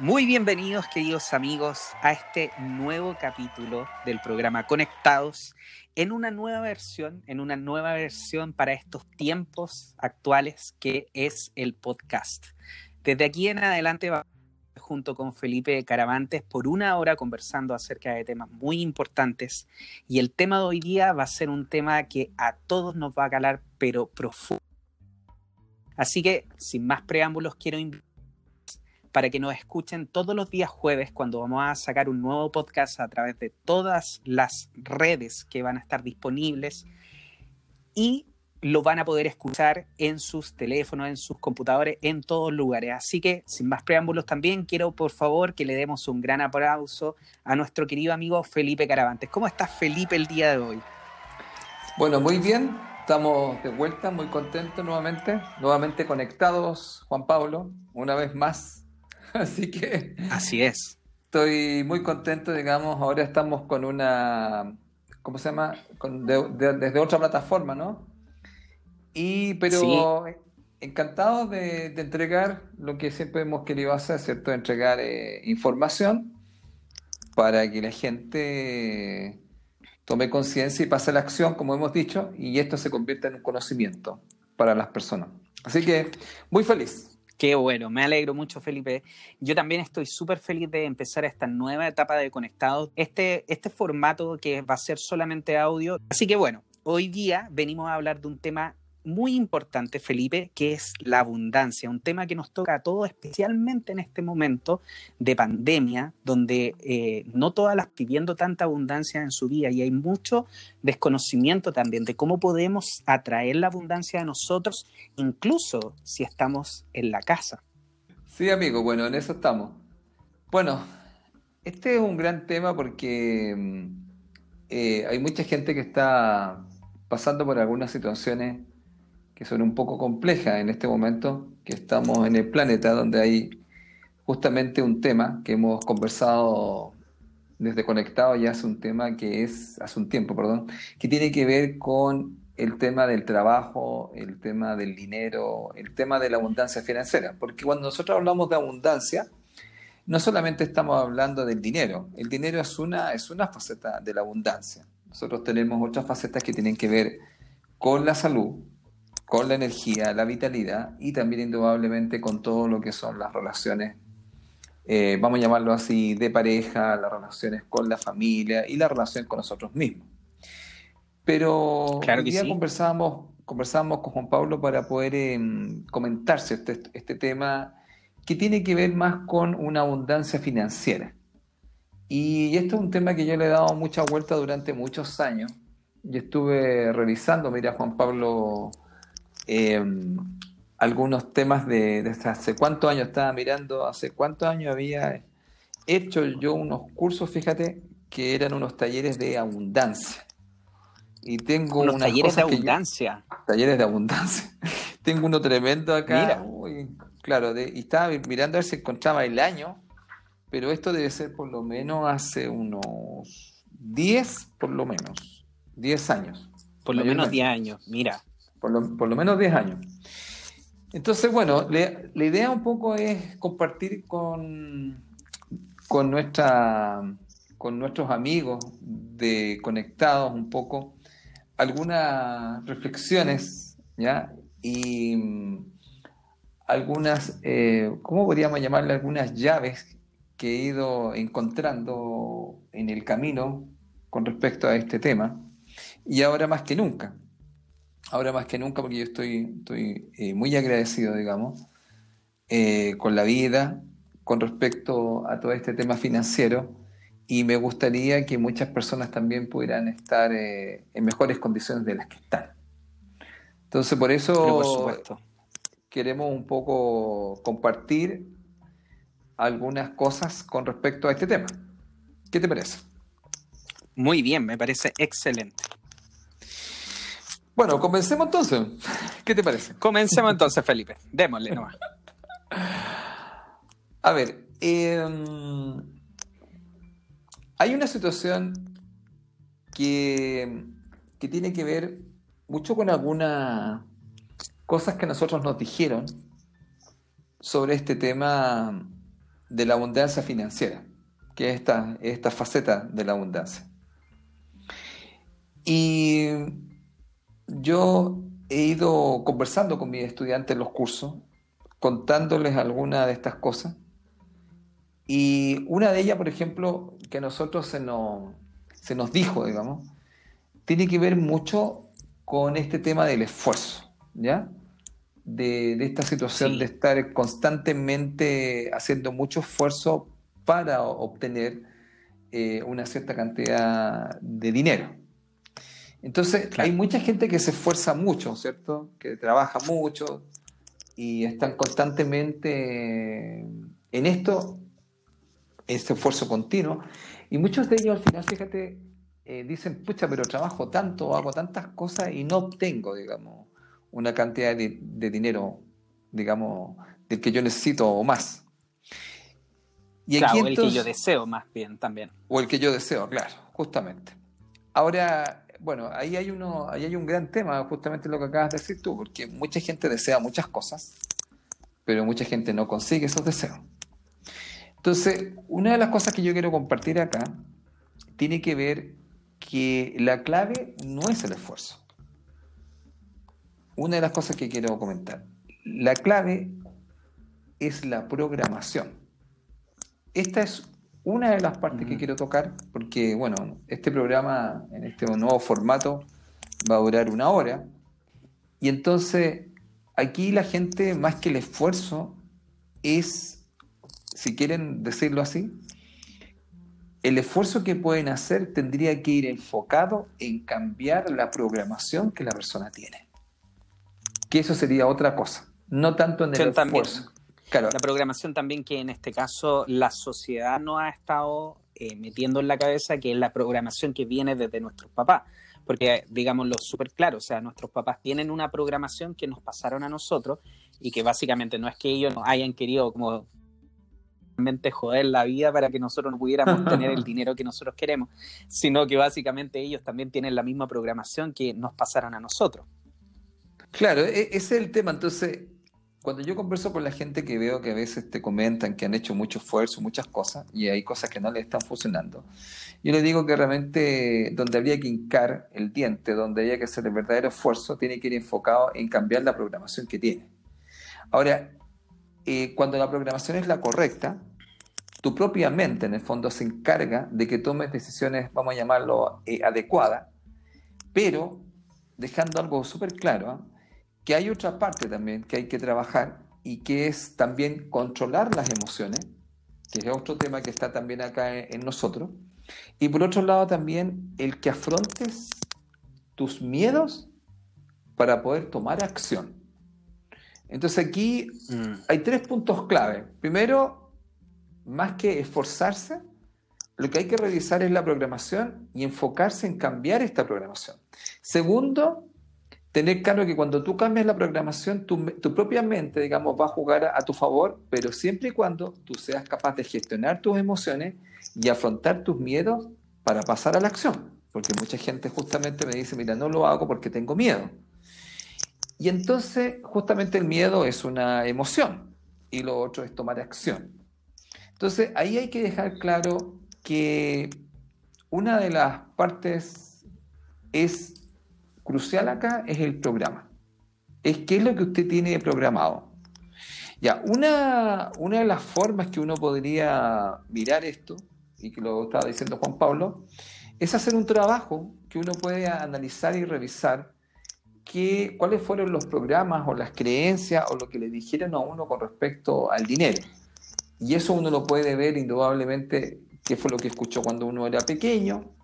Muy bienvenidos, queridos amigos, a este nuevo capítulo del programa Conectados, en una nueva versión, en una nueva versión para estos tiempos actuales que es el podcast. Desde aquí en adelante va junto con Felipe Caravantes por una hora conversando acerca de temas muy importantes y el tema de hoy día va a ser un tema que a todos nos va a calar pero profundo. Así que, sin más preámbulos, quiero invitar para que nos escuchen todos los días jueves cuando vamos a sacar un nuevo podcast a través de todas las redes que van a estar disponibles y lo van a poder escuchar en sus teléfonos, en sus computadores, en todos lugares. Así que, sin más preámbulos, también quiero, por favor, que le demos un gran aplauso a nuestro querido amigo Felipe Caravantes. ¿Cómo estás, Felipe, el día de hoy? Bueno, muy bien. Estamos de vuelta, muy contentos nuevamente, nuevamente conectados, Juan Pablo, una vez más Así que. Así es. Estoy muy contento, digamos. Ahora estamos con una. ¿Cómo se llama? desde otra plataforma, ¿no? Y, pero encantado de, entregar lo que siempre hemos querido hacer, ¿cierto? Entregar eh, información para que la gente tome conciencia y pase a la acción, como hemos dicho, y esto se convierta en un conocimiento para las personas. Así que muy feliz. Qué bueno, me alegro mucho, Felipe. Yo también estoy súper feliz de empezar esta nueva etapa de Conectados, este, este formato que va a ser solamente audio. Así que bueno, hoy día venimos a hablar de un tema muy importante, Felipe, que es la abundancia, un tema que nos toca a todos, especialmente en este momento de pandemia, donde eh, no todas las pidiendo tanta abundancia en su vida y hay mucho desconocimiento también de cómo podemos atraer la abundancia a nosotros, incluso si estamos en la casa. Sí, amigo, bueno, en eso estamos. Bueno, este es un gran tema porque mm, eh, hay mucha gente que está pasando por algunas situaciones que son un poco complejas en este momento, que estamos en el planeta donde hay justamente un tema que hemos conversado desde Conectado ya hace un tema que es, hace un tiempo, perdón, que tiene que ver con el tema del trabajo, el tema del dinero, el tema de la abundancia financiera. Porque cuando nosotros hablamos de abundancia, no solamente estamos hablando del dinero, el dinero es una, es una faceta de la abundancia. Nosotros tenemos otras facetas que tienen que ver con la salud, con la energía, la vitalidad y también indudablemente con todo lo que son las relaciones, eh, vamos a llamarlo así, de pareja, las relaciones con la familia y la relación con nosotros mismos. Pero claro que día conversábamos, conversábamos con Juan Pablo para poder em, comentarse este, este tema que tiene que ver más con una abundancia financiera. Y esto es un tema que yo le he dado mucha vuelta durante muchos años. Y estuve revisando, mira, Juan Pablo Em, algunos temas de, hace cuántos años estaba mirando, hace cuántos años había hecho yo unos cursos, fíjate, que eran unos talleres de abundancia. Y tengo unos talleres de abundancia. talleres de abundancia. tengo uno tremendo acá. claro, y estaba mirando a ver si encontraba el año, pero esto debe ser por lo menos hace unos 10, por lo menos, 10 años. Por lo menos 10 años, mira por lo, menos 10 años. Entonces, bueno, la idea un poco es compartir con, con, nuestra, con nuestros amigos de Conectados un poco algunas reflexiones, ¿ya? Y algunas, eh, ¿cómo podríamos llamarle? Algunas llaves que he ido encontrando en el camino con respecto a este tema, y ahora más que nunca ahora más que nunca, porque yo estoy, estoy eh, muy agradecido, digamos, eh, con la vida, con respecto a todo este tema financiero, y me gustaría que muchas personas también pudieran estar eh, en mejores condiciones de las que están. Entonces, por eso queremos un poco compartir algunas cosas con respecto a este tema. ¿Qué te parece? Muy bien, me parece excelente. Bueno, comencemos entonces. ¿Qué te parece? Comencemos entonces, Felipe. Démosle nomás. A ver, em, hay una situación que, que tiene que ver mucho con algunas cosas que nosotros nos dijeron sobre este tema de la abundancia financiera, que es esta, esta faceta de la abundancia. Y yo he ido conversando con mis estudiantes en los cursos, contándoles algunas de estas cosas. Y una de ellas, por ejemplo, que a nosotros se nos, se nos dijo, digamos, tiene que ver mucho con este tema del esfuerzo, ¿ya? De, esta situación de estar constantemente haciendo mucho esfuerzo para obtener eh, una cierta cantidad de dinero. Entonces, hay mucha gente que se esfuerza mucho, ¿cierto? Que trabaja mucho y están constantemente en esto, este esfuerzo continuo. Y muchos de ellos al final, fíjate, eh, dicen, pucha, pero trabajo tanto, hago tantas cosas y no obtengo, digamos, una cantidad de, dinero, digamos, del que yo necesito o más. Y claro, el que yo deseo más bien también. O el que yo deseo, claro, justamente. Ahora, bueno, ahí hay, uno, ahí hay un gran tema, justamente lo que acabas de decir tú, porque mucha gente desea muchas cosas, pero mucha gente no consigue esos deseos. Entonces, una de las cosas que yo quiero compartir acá tiene que ver que la clave no es el esfuerzo. Una de las cosas que quiero comentar, la clave es la programación. Esta es una de las partes que quiero tocar, porque bueno, este programa en este nuevo formato va a durar una hora. Y entonces, aquí la gente, más que el esfuerzo, es, si quieren decirlo así, el esfuerzo que pueden hacer tendría que ir enfocado en cambiar la programación que la persona tiene. Que eso sería otra cosa, no tanto en el esfuerzo. La programación también que en este caso la sociedad no ha estado eh, metiendo en la cabeza, que es la programación que viene desde nuestros papás. Porque, digámoslo súper claro, o sea, nuestros papás tienen una programación que nos pasaron a nosotros y que básicamente no es que ellos nos hayan querido como joder la vida para que nosotros no pudiéramos tener el dinero que nosotros queremos, sino que básicamente ellos también tienen la misma programación que nos pasaron a nosotros. Claro, e-, ese es el tema. Entonces, cuando yo converso con la gente que veo que a veces te comentan que han hecho mucho esfuerzo, muchas cosas, y hay cosas que no les están funcionando, yo les digo que realmente donde habría que hincar el diente, donde habría que hacer el verdadero esfuerzo, tiene que ir enfocado en cambiar la programación que tiene. Ahora, eh, cuando la programación es la correcta, tu propia mente en el fondo se encarga de que tomes decisiones, vamos a llamarlo, eh, adecuadas, pero dejando algo súper claro, ¿ah? Que hay otra parte también que hay que trabajar y que es también controlar las emociones, que es otro tema que está también acá en, nosotros. Y por otro lado también el que afrontes tus miedos para poder tomar acción. Entonces aquí mm. hay tres puntos clave. Primero, más que esforzarse, lo que hay que revisar es la programación y enfocarse en cambiar esta programación. Segundo, tener claro que cuando tú cambias la programación, tu, propia mente, digamos, va a jugar a, tu favor, pero siempre y cuando tú seas capaz de gestionar tus emociones y afrontar tus miedos para pasar a la acción. Porque mucha gente justamente me dice, mira, no lo hago porque tengo miedo. Y entonces, justamente el miedo es una emoción y lo otro es tomar acción. Entonces, ahí hay que dejar claro que una de las partes es crucial acá es el programa. Es qué es lo que usted tiene programado. Ya, una, una de las formas que uno podría mirar esto, y que lo estaba diciendo Juan Pablo, es hacer un trabajo que uno puede analizar y revisar que, cuáles fueron los programas o las creencias o lo que le dijeron a uno con respecto al dinero. Y eso uno lo puede ver indudablemente qué fue lo que escuchó cuando uno era pequeño,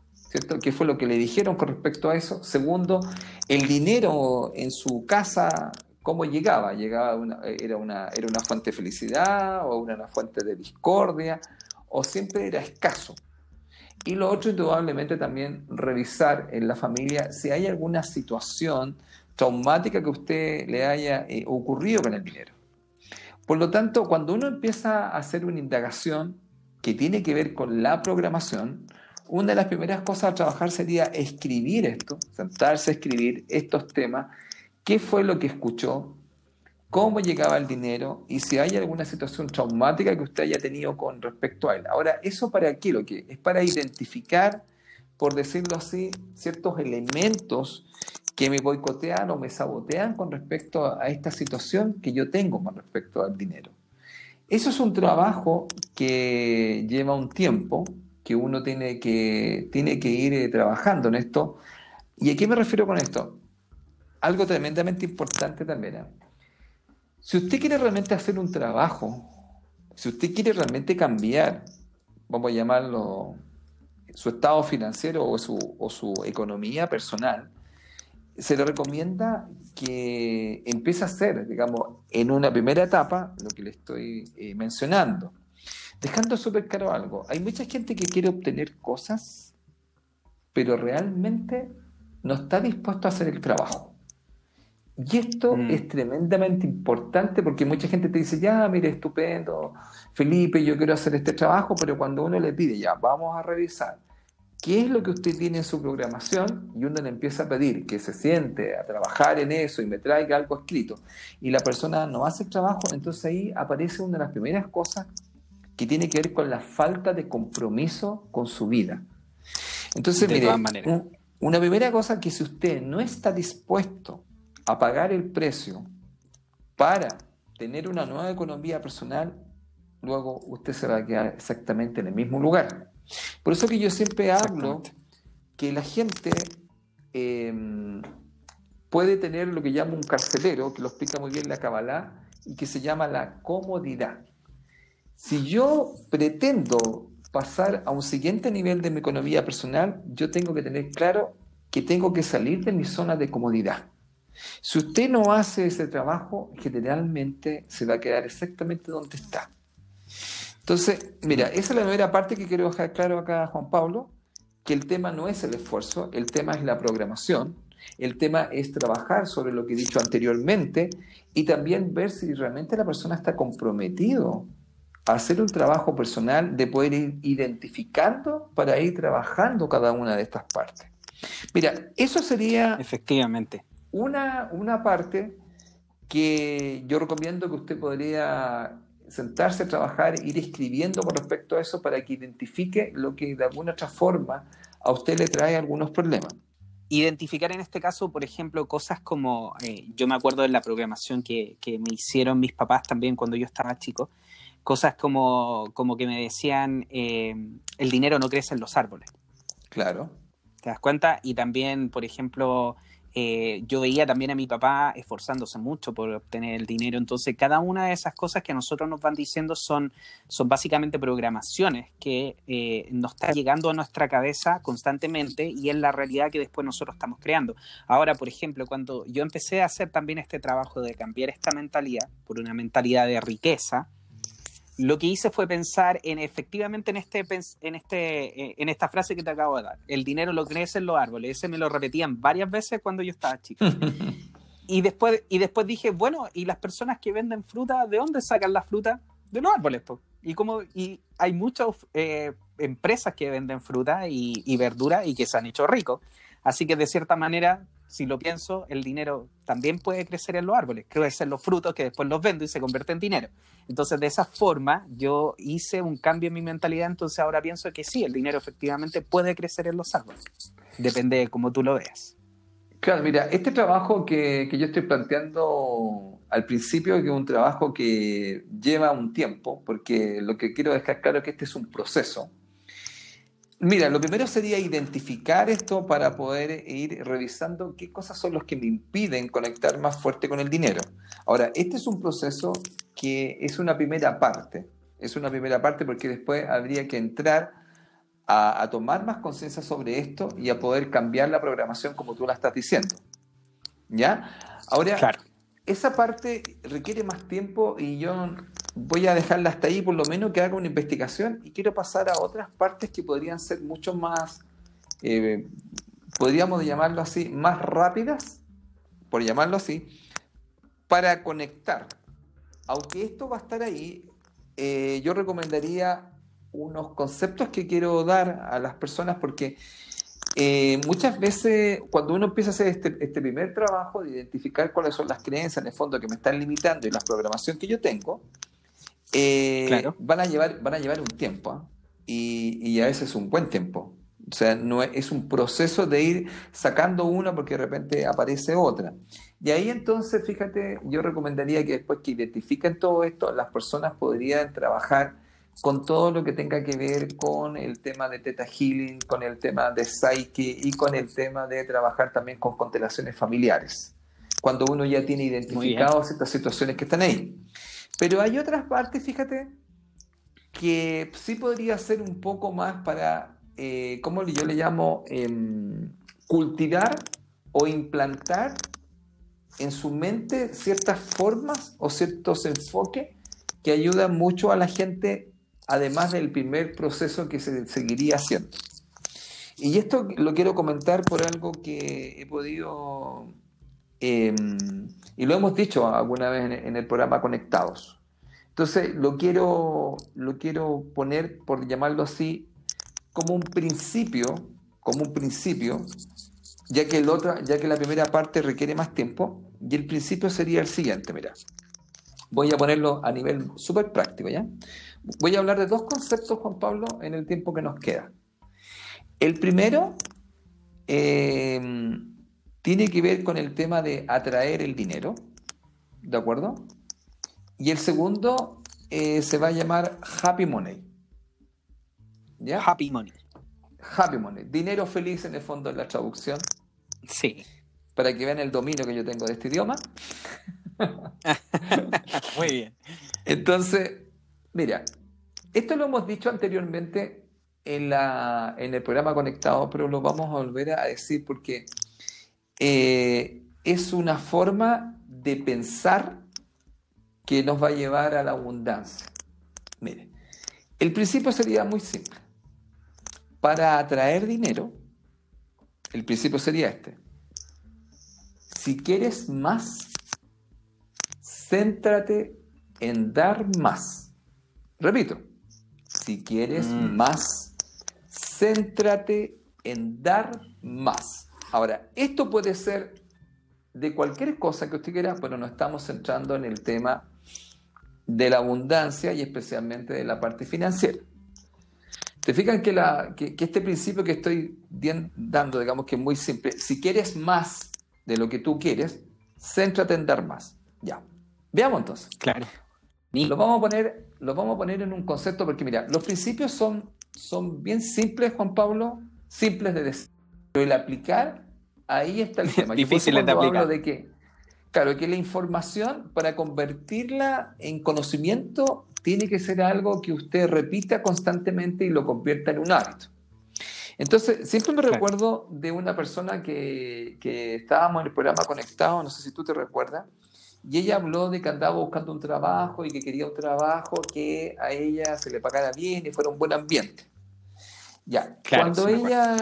¿Qué fue lo que le dijeron con respecto a eso? Segundo, el dinero en su casa, ¿cómo llegaba? llegaba era, una, era una fuente de felicidad o una, fuente de discordia o siempre era escaso. Y lo otro, indudablemente, también revisar en la familia si hay alguna situación traumática que usted le haya eh, ocurrido con el dinero. Por lo tanto, cuando uno empieza a hacer una indagación que tiene que ver con la programación, una de las primeras cosas a trabajar sería escribir esto, sentarse a escribir estos temas, qué fue lo que escuchó, cómo llegaba el dinero y si hay alguna situación traumática que usted haya tenido con respecto a él. Ahora, ¿eso para qué lo que? Es para identificar, por decirlo así, ciertos elementos que me boicotean o me sabotean con respecto a esta situación que yo tengo con respecto al dinero. Eso es un trabajo que lleva un tiempo, que uno tiene que, tiene que ir eh, trabajando en esto. ¿Y a qué me refiero con esto? Algo tremendamente importante también. ¿eh? Si usted quiere realmente hacer un trabajo, si usted quiere realmente cambiar, vamos a llamarlo, su estado financiero o su, economía personal, se le recomienda que empiece a hacer, digamos, en una primera etapa, lo que le estoy eh, mencionando. Dejando súper claro algo, hay mucha gente que quiere obtener cosas, pero realmente no está dispuesto a hacer el trabajo. Y esto mm. es tremendamente importante porque mucha gente te dice, ya, mire, estupendo, Felipe, yo quiero hacer este trabajo, pero cuando uno le pide, ya, vamos a revisar qué es lo que usted tiene en su programación y uno le empieza a pedir que se siente a trabajar en eso y me traiga algo escrito y la persona no hace el trabajo, entonces ahí aparece una de las primeras cosas que tiene que ver con la falta de compromiso con su vida. Entonces, mire, una primera cosa que si usted no está dispuesto a pagar el precio para tener una nueva economía personal, luego usted se va a quedar exactamente en el mismo lugar. Por eso que yo siempre hablo que la gente em, puede tener lo que llamo un carcelero, que lo explica muy bien la Kabbalah, y que se llama la comodidad. Si yo pretendo pasar a un siguiente nivel de mi economía personal, yo tengo que tener claro que tengo que salir de mi zona de comodidad. Si usted no hace ese trabajo, generalmente se va a quedar exactamente donde está. Entonces, mira, esa es la primera parte que quiero dejar claro acá, Juan Pablo, que el tema no es el esfuerzo, el tema es la programación, el tema es trabajar sobre lo que he dicho anteriormente y también ver si realmente la persona está comprometido hacer un trabajo personal de poder ir identificando para ir trabajando cada una de estas partes. Mira, eso sería... Efectivamente una, una parte que yo recomiendo que usted podría sentarse a trabajar, ir escribiendo con respecto a eso para que identifique lo que de alguna otra forma a usted le trae algunos problemas. Identificar en este caso, por ejemplo, cosas como, eh, yo me acuerdo de la programación que, que, me hicieron mis papás también cuando yo estaba chico, cosas como, como que me decían, eh, el dinero no crece en los árboles. Claro. ¿Te das cuenta? Y también, por ejemplo, eh, yo veía también a mi papá esforzándose mucho por obtener el dinero. Entonces, cada una de esas cosas que a nosotros nos van diciendo son, son básicamente programaciones que eh, nos está llegando a nuestra cabeza constantemente y es la realidad que después nosotros estamos creando. Ahora, por ejemplo, cuando yo empecé a hacer también este trabajo de cambiar esta mentalidad por una mentalidad de riqueza, lo que hice fue pensar en efectivamente en este en este eh, en esta frase que te acabo de dar. El dinero lo crece en los árboles. Ese me lo repetían varias veces cuando yo estaba chico. Y después y después dije bueno y las personas que venden fruta de dónde sacan la fruta de los árboles y como y hay muchas eh, empresas que venden fruta y, y verdura y que se han hecho ricos. Así que de cierta manera si lo pienso, el dinero también puede crecer en los árboles, crecen los frutos que después los vendo y se convierte en dinero. Entonces, de esa forma, yo hice un cambio en mi mentalidad, entonces ahora pienso que sí, el dinero efectivamente puede crecer en los árboles. Depende de cómo tú lo veas. Claro, mira, este trabajo que, que yo estoy planteando al principio, es un trabajo que lleva un tiempo, porque lo que quiero dejar claro es que este es un proceso Mira, lo primero sería identificar esto para poder ir revisando qué cosas son los que me impiden conectar más fuerte con el dinero. Ahora, este es un proceso que es una primera parte. Es una primera parte porque después habría que entrar a, tomar más conciencia sobre esto y a poder cambiar la programación como tú la estás diciendo. ¿Ya? Ahora, claro. esa parte requiere más tiempo y yo voy a dejarla hasta ahí, por lo menos que haga una investigación y quiero pasar a otras partes que podrían ser mucho más, eh, podríamos llamarlo así, más rápidas, por llamarlo así, para conectar. Aunque esto va a estar ahí, eh, yo recomendaría unos conceptos que quiero dar a las personas porque eh, muchas veces cuando uno empieza a hacer este, este, primer trabajo de identificar cuáles son las creencias en el fondo que me están limitando y la programación que yo tengo, eh, van, a llevar, van a llevar un tiempo ¿ah? y, y, a veces un buen tiempo. O sea, no es, es, un proceso de ir sacando una porque de repente aparece otra. Y ahí entonces, fíjate, yo recomendaría que después que identifiquen todo esto, las personas podrían trabajar con todo lo que tenga que ver con el tema de Teta Healing, con el tema de Psyche y con el tema de trabajar también con constelaciones familiares, cuando uno ya tiene identificadas estas situaciones que están ahí. Pero hay otras partes, fíjate, que sí podría ser un poco más para, eh, ¿cómo yo le llamo? Em, cultivar o implantar en su mente ciertas formas o ciertos enfoques que ayudan mucho a la gente además del primer proceso que se seguiría haciendo. Y esto lo quiero comentar por algo que he podido, em, y lo hemos dicho alguna vez en, el programa Conectados. Entonces lo quiero, lo quiero poner, por llamarlo así, como un principio, como un principio, ya que, el otro, ya que la primera parte requiere más tiempo, y el principio sería el siguiente, mira. Voy a ponerlo a nivel súper práctico, ¿ya? Voy a hablar de dos conceptos, Juan Pablo, en el tiempo que nos queda. El primero eh, tiene que ver con el tema de atraer el dinero, ¿de acuerdo? Y el segundo eh, se va a llamar Happy Money. ¿Ya? Happy Money. Happy Money. Dinero feliz en el fondo de la traducción. Sí. Para que vean el dominio que yo tengo de este idioma. Muy bien. Entonces, Mira, esto lo hemos dicho anteriormente en, la, en el programa Conectado, pero lo vamos a volver a decir porque eh, es una forma de pensar que nos va a llevar a la abundancia. Mire, el principio sería muy simple. Para atraer dinero, el principio sería este. Si quieres más, céntrate en dar más. Repito, si quieres mm. más, céntrate en dar más. Ahora, esto puede ser de cualquier cosa que usted quiera, pero nos estamos centrando en el tema de la abundancia y especialmente de la parte financiera. Te fijan que, la, que, este principio que estoy dando, digamos que es muy simple, si quieres más de lo que tú quieres, céntrate en dar más. Ya. Veamos entonces. Claro. Lo vamos a poner, lo vamos a poner en un concepto porque mira, los principios son, son bien simples, Juan Pablo, simples de decir. Pero el aplicar, ahí está el tema. Difícil de aplicar. de que, claro, que la información para convertirla en conocimiento tiene que ser algo que usted repita constantemente y lo convierta en un hábito. Entonces, siempre me recuerdo de una persona que, que estábamos en el programa Conectado, no sé si tú te recuerdas, y ella habló de que andaba buscando un trabajo y que quería un trabajo que a ella se le pagara bien y fuera un buen ambiente. Ya, cuando ella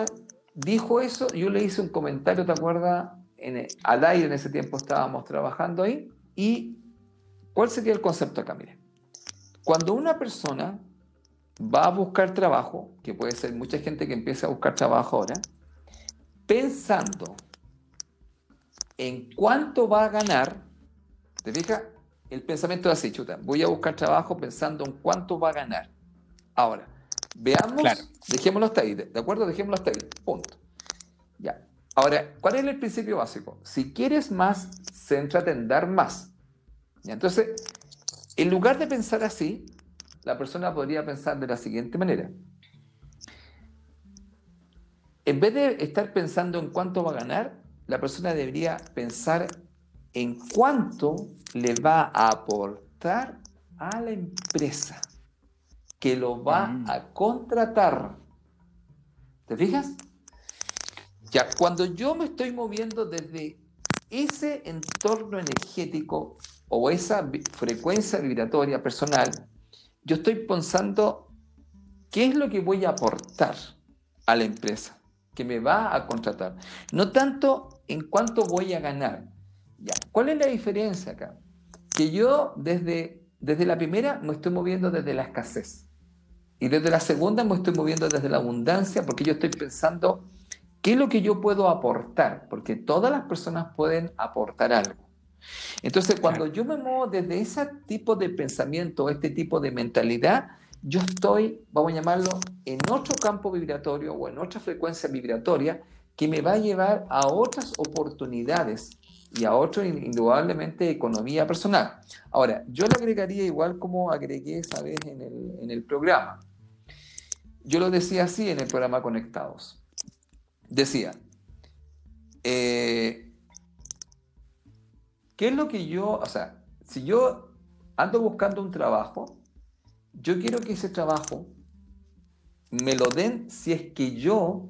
dijo eso, yo le hice un comentario, ¿te acuerdas? En al aire en ese tiempo estábamos trabajando ahí. ¿Y cuál sería el concepto acá? Mire, cuando una persona va a buscar trabajo, que puede ser mucha gente que empieza a buscar trabajo ahora, pensando en cuánto va a ganar, ¿Te fijas? El pensamiento es así, chuta. Voy a buscar trabajo pensando en cuánto va a ganar. Ahora, veamos, dejémoslo hasta ahí, ¿de acuerdo? Dejémoslo hasta ahí, punto. Ya. Ahora, ¿cuál es el principio básico? Si quieres más, céntrate en dar más. ¿Ya? Entonces, en lugar de pensar así, la persona podría pensar de la siguiente manera. En vez de estar pensando en cuánto va a ganar, la persona debería pensar en cuánto le va a aportar a la empresa que lo va mm. a contratar. ¿Te fijas? Ya, cuando yo me estoy moviendo desde ese entorno energético o esa frecuencia vibratoria personal, yo estoy pensando qué es lo que voy a aportar a la empresa que me va a contratar. No tanto en cuánto voy a ganar, ¿Cuál es la diferencia acá? Que yo desde, desde la primera me estoy moviendo desde la escasez. Y desde la segunda me estoy moviendo desde la abundancia porque yo estoy pensando ¿Qué es lo que yo puedo aportar? Porque todas las personas pueden aportar algo. Entonces, cuando yo me muevo desde ese tipo de pensamiento, este tipo de mentalidad, yo estoy, vamos a llamarlo, en otro campo vibratorio o en otra frecuencia vibratoria que me va a llevar a otras oportunidades y a otro, indudablemente, economía personal. Ahora, yo lo agregaría igual como agregué esa vez en el, en el programa. Yo lo decía así en el programa Conectados decía, eh, ¿qué es lo que yo, o sea, si yo ando buscando un trabajo, yo quiero que ese trabajo me lo den si es que yo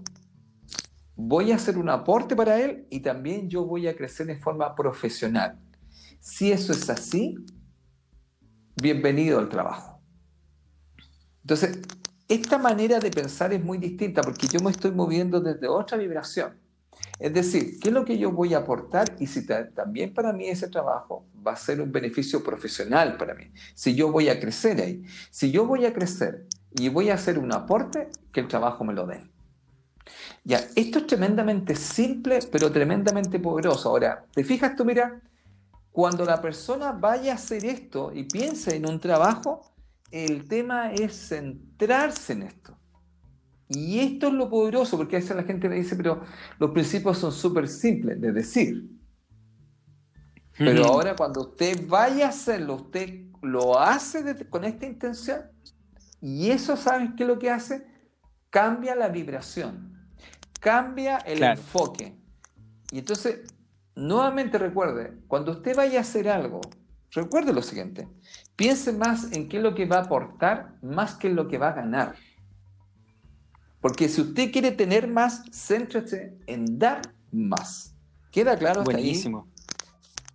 voy a hacer un aporte para él y también yo voy a crecer de forma profesional. Si eso es así, bienvenido al trabajo. Entonces, esta manera de pensar es muy distinta porque yo me estoy moviendo desde otra vibración. Es decir, ¿qué es lo que yo voy a aportar? Y si también para mí ese trabajo va a ser un beneficio profesional para mí. Si yo voy a crecer ahí. Si yo voy a crecer y voy a hacer un aporte, que el trabajo me lo dé. Ya, esto es tremendamente simple, pero tremendamente poderoso. Ahora, ¿te fijas tú? Mira, cuando la persona vaya a hacer esto y piense en un trabajo, el tema es centrarse en esto. Y esto es lo poderoso, porque a veces la gente me dice, pero los principios son súper simples de decir. Pero ahora cuando usted vaya a hacerlo, usted lo hace con esta intención. Y eso, ¿sabes qué es lo que hace? Cambia la vibración, cambia el enfoque. Y entonces, nuevamente recuerde, cuando usted vaya a hacer algo, recuerde lo siguiente, Piense más en qué es lo que va a aportar más que en lo que va a ganar. Porque si usted quiere tener más, céntrese en dar más. ¿Queda claro? Buenísimo.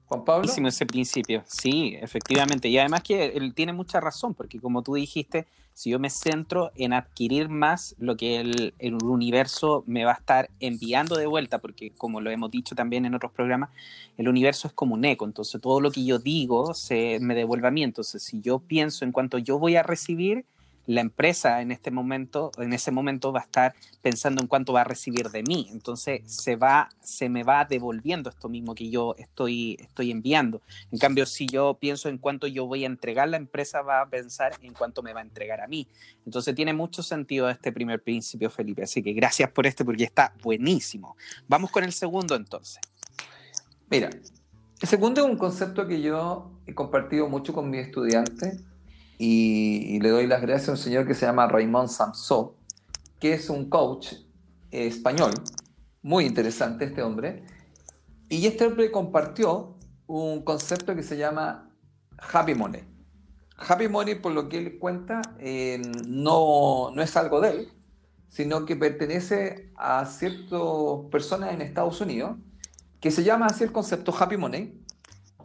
Juan Pablo. Buenísimo ese principio. Sí, efectivamente. Y además que él tiene mucha razón, porque como tú dijiste, si yo me centro en adquirir más lo que el, universo me va a estar enviando de vuelta, porque como lo hemos dicho también en otros programas, el universo es como un eco, entonces todo lo que yo digo se me devuelve a mí, entonces si yo pienso en cuanto yo voy a recibir, la empresa en este momento, en ese momento va a estar pensando en cuánto va a recibir de mí. Entonces se va, se me va devolviendo esto mismo que yo estoy, estoy enviando. En cambio, si yo pienso en cuánto yo voy a entregar, la empresa va a pensar en cuánto me va a entregar a mí. Entonces tiene mucho sentido este primer principio, Felipe. Así que gracias por este porque está buenísimo. Vamos con el segundo entonces. Mira, el segundo es un concepto que yo he compartido mucho con mis estudiantes y, le doy las gracias a un señor que se llama Raymond Samso, que es un coach español, muy interesante este hombre, y este hombre compartió un concepto que se llama Happy Money. Happy Money, por lo que él cuenta, eh, no, no es algo de él, sino que pertenece a ciertas personas en Estados Unidos, que se llama así el concepto Happy Money,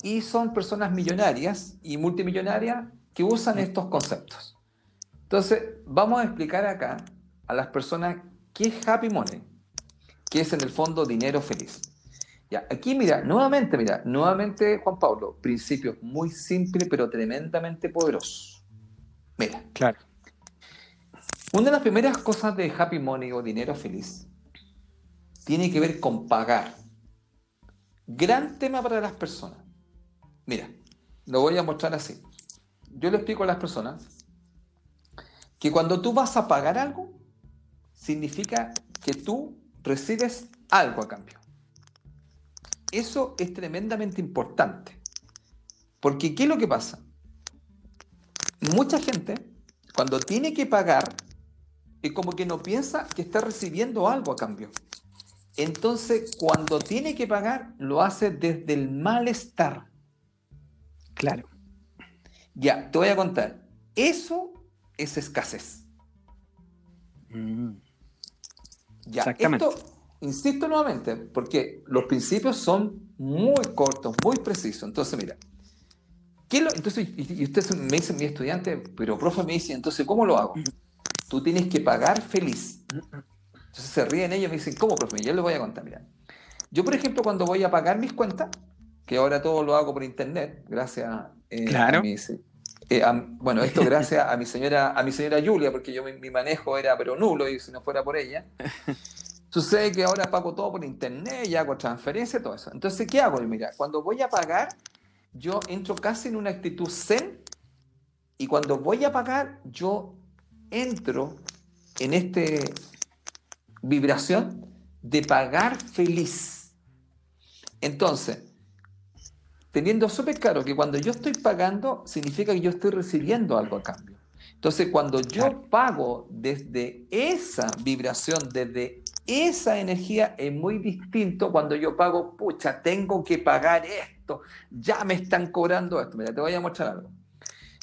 y son personas millonarias y multimillonarias que usan estos conceptos. Entonces, vamos a explicar acá a las personas qué es happy money, que es en el fondo dinero feliz. Ya, aquí mira, nuevamente, mira, nuevamente Juan Pablo, principios muy simples pero tremendamente poderosos. Mira, claro. Una de las primeras cosas de happy money o dinero feliz tiene que ver con pagar. Gran tema para las personas. Mira, lo voy a mostrar así yo le explico a las personas que cuando tú vas a pagar algo, significa que tú recibes algo a cambio. Eso es tremendamente importante. Porque ¿qué es lo que pasa? Mucha gente, cuando tiene que pagar, es como que no piensa que está recibiendo algo a cambio. Entonces, cuando tiene que pagar, lo hace desde el malestar. Claro. Ya, te voy a contar. Eso es escasez. Mm. Ya, esto, insisto nuevamente, porque los principios son muy cortos, muy precisos. Entonces, mira, ¿qué lo, entonces, y, usted me dice, mi estudiante, pero profe me dice, entonces, ¿cómo lo hago? Tú tienes que pagar feliz. Entonces se ríen ellos y me dicen, ¿cómo, profe? Yo les voy a contar, mira. Yo, por ejemplo, cuando voy a pagar mis cuentas, que ahora todo lo hago por internet, gracias eh, claro. a, eh, bueno, esto gracias a mi señora, a mi señora Julia, porque yo mi, manejo era pero nulo y si no fuera por ella. Sucede que ahora pago todo por internet, ya hago transferencia, todo eso. Entonces, ¿qué hago? Mira, cuando voy a pagar, yo entro casi en una actitud zen y cuando voy a pagar, yo entro en esta vibración de pagar feliz. Entonces, teniendo súper claro que cuando yo estoy pagando, significa que yo estoy recibiendo algo a cambio. Entonces, cuando yo pago desde esa vibración, desde esa energía, es muy distinto cuando yo pago, pucha, tengo que pagar esto, ya me están cobrando esto. Mira, te voy a mostrar algo.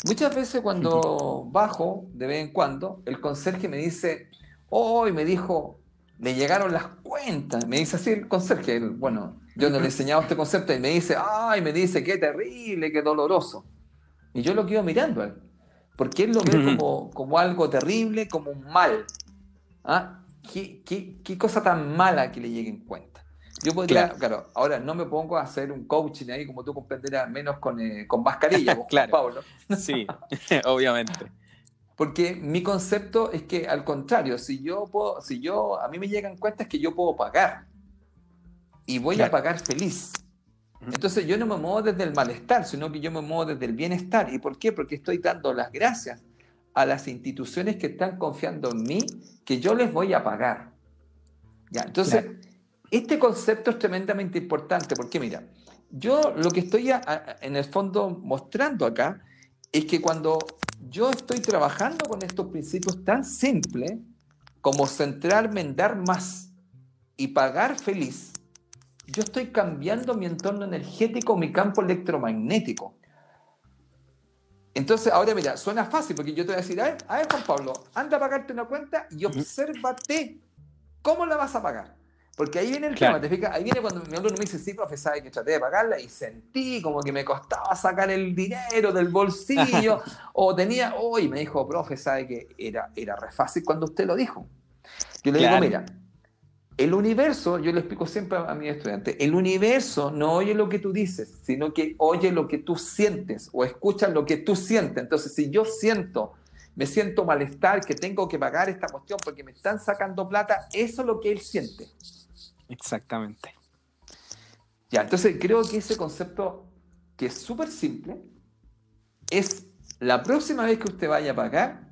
Muchas veces cuando bajo, de vez en cuando, el conserje me dice, hoy me dijo, le llegaron las cuentas. Me dice así el conserje, bueno, yo no le he enseñado este concepto y me dice, ay, me dice, qué terrible, qué doloroso. Y yo lo quedo mirando a él porque él lo ve como, como algo terrible, como un mal. ¿Ah? ¿Qué, qué, cosa tan mala que le llegue en cuenta? Yo podría, claro. ahora no me pongo a hacer un coaching ahí, como tú comprenderás, menos con, eh, con mascarilla, con claro. Pablo. sí, obviamente. Porque mi concepto es que al contrario, si yo puedo, si yo, a mí me llegan cuentas que yo puedo pagar y voy a pagar feliz. Entonces yo no me muevo desde el malestar, sino que yo me muevo desde el bienestar. ¿Y por qué? Porque estoy dando las gracias a las instituciones que están confiando en mí, que yo les voy a pagar. ¿Ya? Entonces, este concepto es tremendamente importante, porque mira, yo lo que estoy en el fondo mostrando acá es que cuando yo estoy trabajando con estos principios tan simples como centrarme en dar más y pagar feliz, yo estoy cambiando mi entorno energético, mi campo electromagnético. Entonces, ahora mira, suena fácil porque yo te voy a decir, a ver, a ver Juan Pablo, anda a pagarte una cuenta y obsérvate cómo la vas a pagar. Porque ahí viene el tema, ¿te fijas? Ahí viene cuando mi alumno me dice, sí, profe, sabe que traté de pagarla y sentí como que me costaba sacar el dinero del bolsillo. o tenía, hoy me dijo, profe, sabe que era, era re fácil cuando usted lo dijo. Yo le digo, mira, el universo, yo le explico siempre a mis estudiantes, el universo no oye lo que tú dices, sino que oye lo que tú sientes o escucha lo que tú sientes. Entonces, si yo siento, me siento malestar, que tengo que pagar esta cuestión porque me están sacando plata, eso es lo que él siente. Exactamente. Ya, entonces creo que ese concepto, que es súper simple, es la próxima vez que usted vaya a pagar,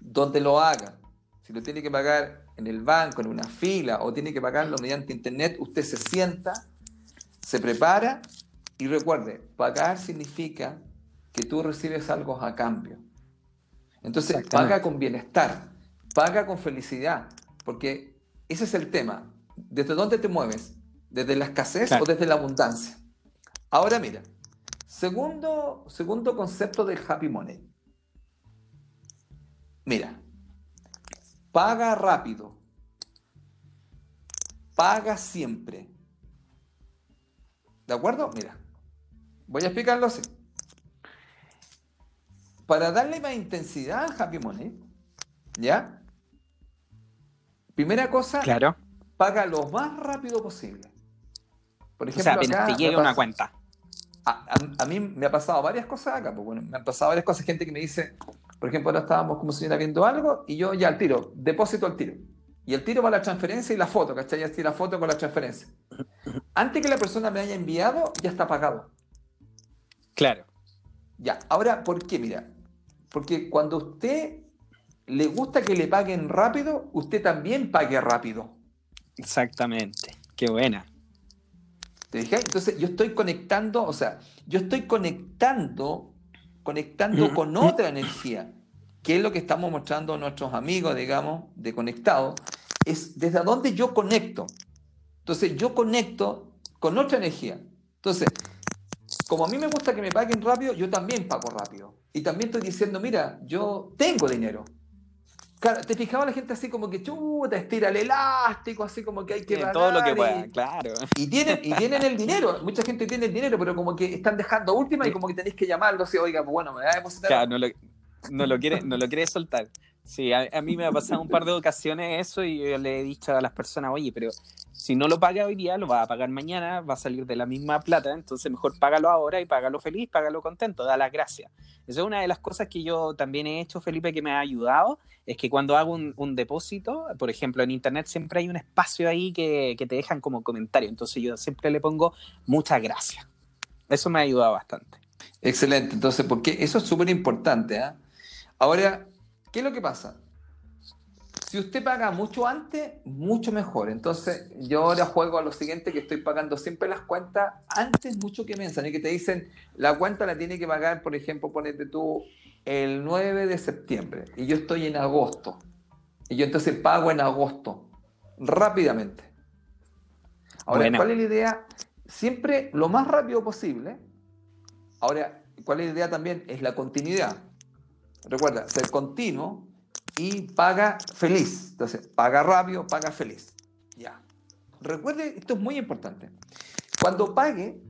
donde lo haga. Si lo tiene que pagar en el banco, en una fila, o tiene que pagarlo mediante internet, usted se sienta, se prepara y recuerde, pagar significa que tú recibes algo a cambio. Entonces, paga con bienestar, paga con felicidad, porque ese es el tema. ¿Desde dónde te mueves? ¿Desde la escasez o desde la abundancia? Ahora mira, segundo, segundo concepto del happy money. Mira, Paga rápido. Paga siempre. ¿De acuerdo? Mira, voy a explicarlo así. Para darle más intensidad al Happy Money, ¿ya? Primera cosa, claro. paga lo más rápido posible. Por ejemplo, o sea, acá te una cuenta. A, mí me ha pasado varias cosas acá. Pues bueno, me han pasado varias cosas. Gente que me dice, por ejemplo, ahora estábamos como señora viendo algo y yo ya al tiro, depósito al tiro. Y el tiro va la transferencia y la foto, ¿cachai? Ya la foto con la transferencia. Antes que la persona me haya enviado, ya está pagado. Claro. Ya, ahora, ¿por qué? Mira, porque cuando a usted le gusta que le paguen rápido, usted también pague rápido. Exactamente. Qué buena. ¿Te dije? Entonces yo estoy conectando, o sea, yo estoy conectando conectando con otra energía, que es lo que estamos mostrando a nuestros amigos, digamos, de conectado, es desde dónde yo conecto. Entonces, yo conecto con otra energía. Entonces, como a mí me gusta que me paguen rápido, yo también pago rápido. Y también estoy diciendo, mira, yo tengo dinero. Claro, te fijaba la gente así como que chuta, estira el elástico, así como que hay que pagar todo lo que pueda, claro. Y tienen, y tienen el dinero, mucha gente tiene el dinero, pero como que están dejando última y como que tenéis que llamarlo, así, oiga, pues bueno, me da a depositar. Claro, no lo, no lo quiere, no lo quiere soltar. Sí, a, mí me ha pasado un par de ocasiones eso y yo le he dicho a las personas, oye, pero si no lo paga hoy día, lo va a pagar mañana, va a salir de la misma plata, entonces mejor págalo ahora y págalo feliz, págalo contento, da las gracias. Esa es una de las cosas que yo también he hecho, Felipe, que me ha ayudado, es que cuando hago un, depósito, por ejemplo, en Internet siempre hay un espacio ahí que, te dejan como comentario, entonces yo siempre le pongo muchas gracias. Eso me ha ayudado bastante. Excelente, entonces, porque eso es súper importante. ¿eh? Ahora, ¿Qué es lo que pasa? Si usted paga mucho antes, mucho mejor. Entonces, yo ahora juego a lo siguiente, que estoy pagando siempre las cuentas antes mucho que mensan. Y que te dicen, la cuenta la tiene que pagar, por ejemplo, ponete tú el 9 de septiembre. Y yo estoy en agosto. Y yo entonces pago en agosto. Rápidamente. Ahora, ¿cuál es la idea? Siempre lo más rápido posible. Ahora, ¿cuál es la idea también? Es la continuidad. Recuerda, ser continuo y paga feliz. Entonces, paga rápido, paga feliz. Ya. Recuerde, esto es muy importante. Cuando pague,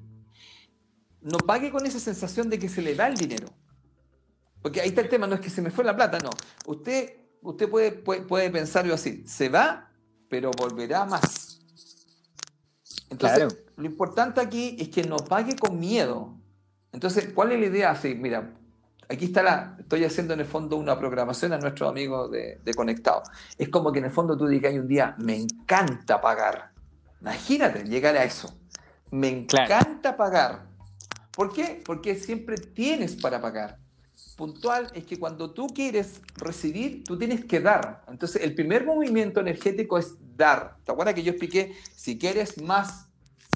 no pague con esa sensación de que se le da el dinero. Porque ahí está el tema, no es que se me fue la plata, no. Usted, usted puede, puede, pensarlo así, se va, pero volverá más. Entonces, lo importante aquí es que no pague con miedo. Entonces, ¿cuál es la idea? Así, mira, aquí está la, estoy haciendo en el fondo una programación a nuestros amigos de, Conectado. Es como que en el fondo tú digas un día, me encanta pagar. Imagínate llegar a eso. Me encanta pagar. ¿Por qué? Porque siempre tienes para pagar. Puntual es que cuando tú quieres recibir, tú tienes que dar. Entonces, el primer movimiento energético es dar. ¿Te acuerdas que yo expliqué? Si quieres más,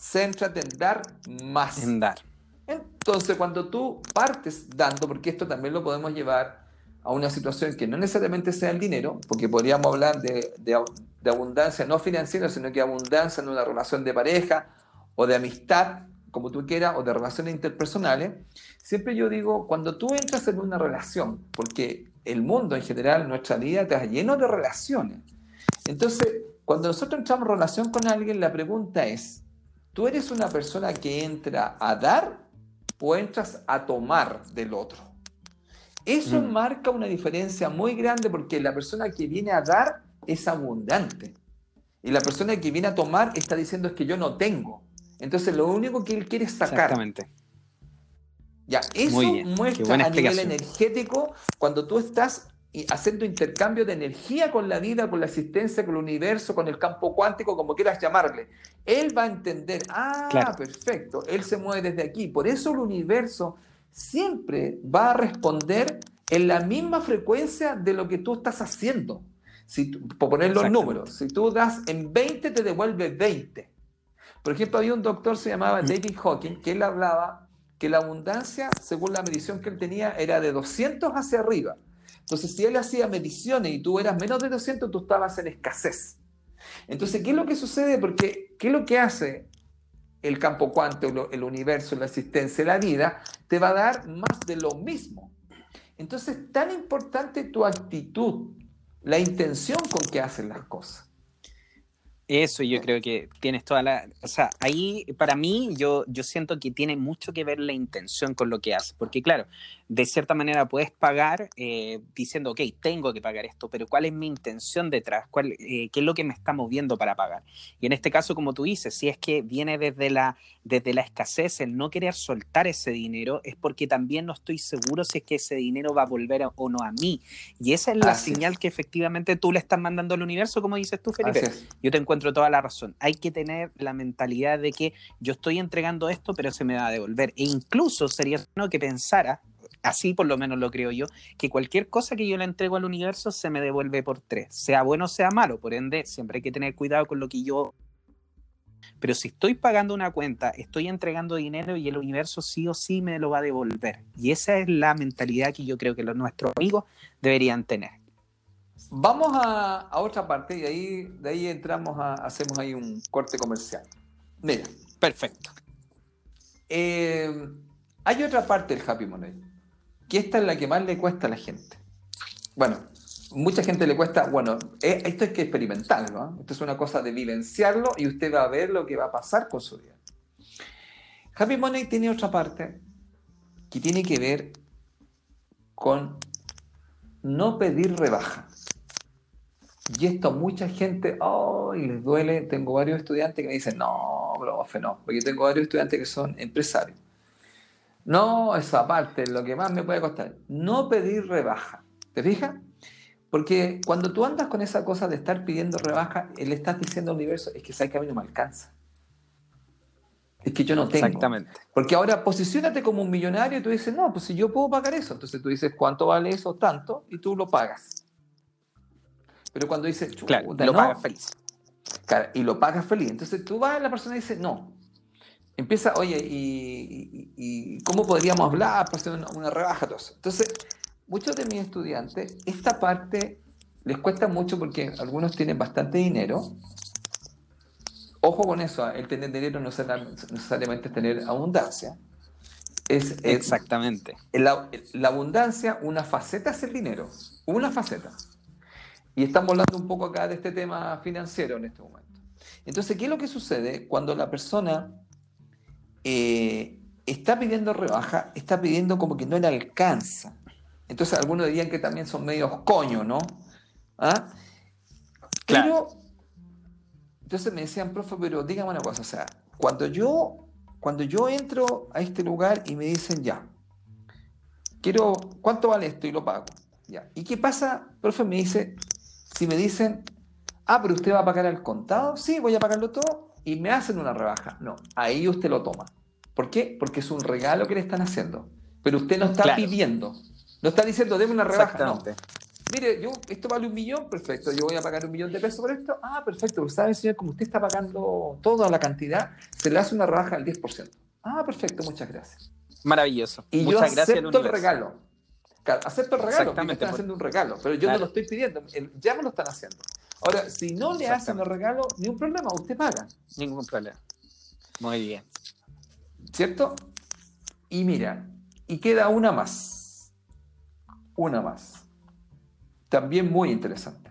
céntrate en dar más. En dar. Entonces, cuando tú partes dando, porque esto también lo podemos llevar a una situación que no necesariamente sea el dinero, porque podríamos hablar de, de, abundancia no financiera, sino que abundancia en una relación de pareja o de amistad, como tú quieras, o de relaciones interpersonales, siempre yo digo, cuando tú entras en una relación, porque el mundo en general, nuestra vida está lleno de relaciones. Entonces, cuando nosotros entramos en relación con alguien, la pregunta es, ¿tú eres una persona que entra a dar o entras a tomar del otro. Eso mm. marca una diferencia muy grande porque la persona que viene a dar es abundante. Y la persona que viene a tomar está diciendo es que yo no tengo. Entonces lo único que él quiere es sacar. Exactamente. Ya, eso muestra a nivel energético cuando tú estás haciendo intercambio de energía con la vida, con la existencia, con el universo, con el campo cuántico, como quieras llamarle. Él va a entender, ah, perfecto, él se mueve desde aquí. Por eso el universo siempre va a responder en la misma frecuencia de lo que tú estás haciendo. Si por poner los números, si tú das en 20, te devuelve 20. Por ejemplo, había un doctor, se llamaba mm. David Hawking, que él hablaba que la abundancia, según la medición que él tenía, era de 200 hacia arriba. Entonces, si él hacía mediciones y tú eras menos de 200, tú estabas en escasez. Entonces, ¿qué es lo que sucede? Porque, ¿qué es lo que hace el campo cuántico, el universo, la existencia, la vida? Te va a dar más de lo mismo. Entonces, tan importante tu actitud, la intención con que hacen las cosas. Eso yo creo que tienes toda la... O sea, ahí para mí yo, yo siento que tiene mucho que ver la intención con lo que haces, porque claro, de cierta manera puedes pagar eh, diciendo, ok, tengo que pagar esto, pero ¿cuál es mi intención detrás? ¿Cuál, eh, ¿Qué es lo que me está moviendo para pagar? Y en este caso, como tú dices, si es que viene desde la, desde la escasez, el no querer soltar ese dinero, es porque también no estoy seguro si es que ese dinero va a volver o no a mí. Y esa es la señal que efectivamente tú le estás mandando al universo, como dices tú, Felipe. Yo te encuentro toda la razón. Hay que tener la mentalidad de que yo estoy entregando esto, pero se me va a devolver. E incluso sería bueno que pensara así por lo menos lo creo yo, que cualquier cosa que yo le entrego al universo se me devuelve por tres, sea bueno o sea malo, por ende siempre hay que tener cuidado con lo que yo... Pero si estoy pagando una cuenta, estoy entregando dinero y el universo sí o sí me lo va a devolver. Y esa es la mentalidad que yo creo que los, nuestros amigos deberían tener. Vamos a, otra parte y ahí, de ahí entramos a, hacemos ahí un corte comercial. Mira. Perfecto. Eh, hay otra parte del Happy Money que esta es la que más le cuesta a la gente. Bueno, mucha gente le cuesta, bueno, eh, esto hay que experimentarlo, ¿no? esto es una cosa de vivenciarlo y usted va a ver lo que va a pasar con su vida. Happy Money tiene otra parte que tiene que ver con no pedir rebaja. Y esto mucha gente, oh, y les duele. Tengo varios estudiantes que me dicen, no, profe, no, porque tengo varios estudiantes que son empresarios. No, eso aparte, lo que más me puede costar. No pedir rebaja. ¿Te fijas? Porque cuando tú andas con esa cosa de estar pidiendo rebaja, le estás diciendo al universo, es que sabes que a mí no me alcanza. Es que yo no tengo. Exactamente. Porque ahora posicionate como un millonario y tú dices, no, pues si yo puedo pagar eso. Entonces tú dices, ¿cuánto vale eso? Tanto, y tú lo pagas. Pero cuando dices, claro, lo pagas feliz. Claro, y lo pagas feliz. Entonces tú vas a la persona y dices, no. Empieza, oye, ¿y, cómo podríamos hablar para hacer una, rebaja? Todo eso. Entonces, muchos de mis estudiantes, esta parte les cuesta mucho porque algunos tienen bastante dinero Ojo con eso, ¿eh? el tener dinero no necesariamente es tener abundancia. Es, Exactamente. La, abundancia, una faceta es el dinero, una faceta. Y estamos hablando un poco acá de este tema financiero en este momento. Entonces, ¿qué es lo que sucede cuando la persona eh, está pidiendo rebaja, está pidiendo como que no le alcanza? Entonces, algunos dirían que también son medios coño, ¿no? ¿Ah? Claro. Entonces me decían, profe, pero dígame una cosa, o sea, cuando yo, cuando yo entro a este lugar y me dicen, ya, quiero, ¿cuánto vale esto? Y lo pago. Ya. ¿Y qué pasa, profe? Me dice, si me dicen, ah, pero usted va a pagar al contado, sí, voy a pagarlo todo, y me hacen una rebaja. No, ahí usted lo toma. ¿Por qué? Porque es un regalo que le están haciendo. Pero usted no está pidiendo. No está diciendo, deme una rebaja. No mire, yo, esto vale un millón, perfecto, yo voy a pagar un millón de pesos por esto. Ah, perfecto, ¿sabe, señor? Como usted está pagando toda la cantidad, se le hace una rebaja del 10%. Ah, perfecto, muchas gracias. Maravilloso. Y muchas yo acepto el regalo. Acepto el regalo porque me están haciendo un regalo, pero yo no lo estoy pidiendo, ya me lo están haciendo. Ahora, si no le hacen el regalo, ni un problema, usted paga. Ningún problema. Muy bien. ¿Cierto? Y mira, y queda una más. Una más también muy interesante.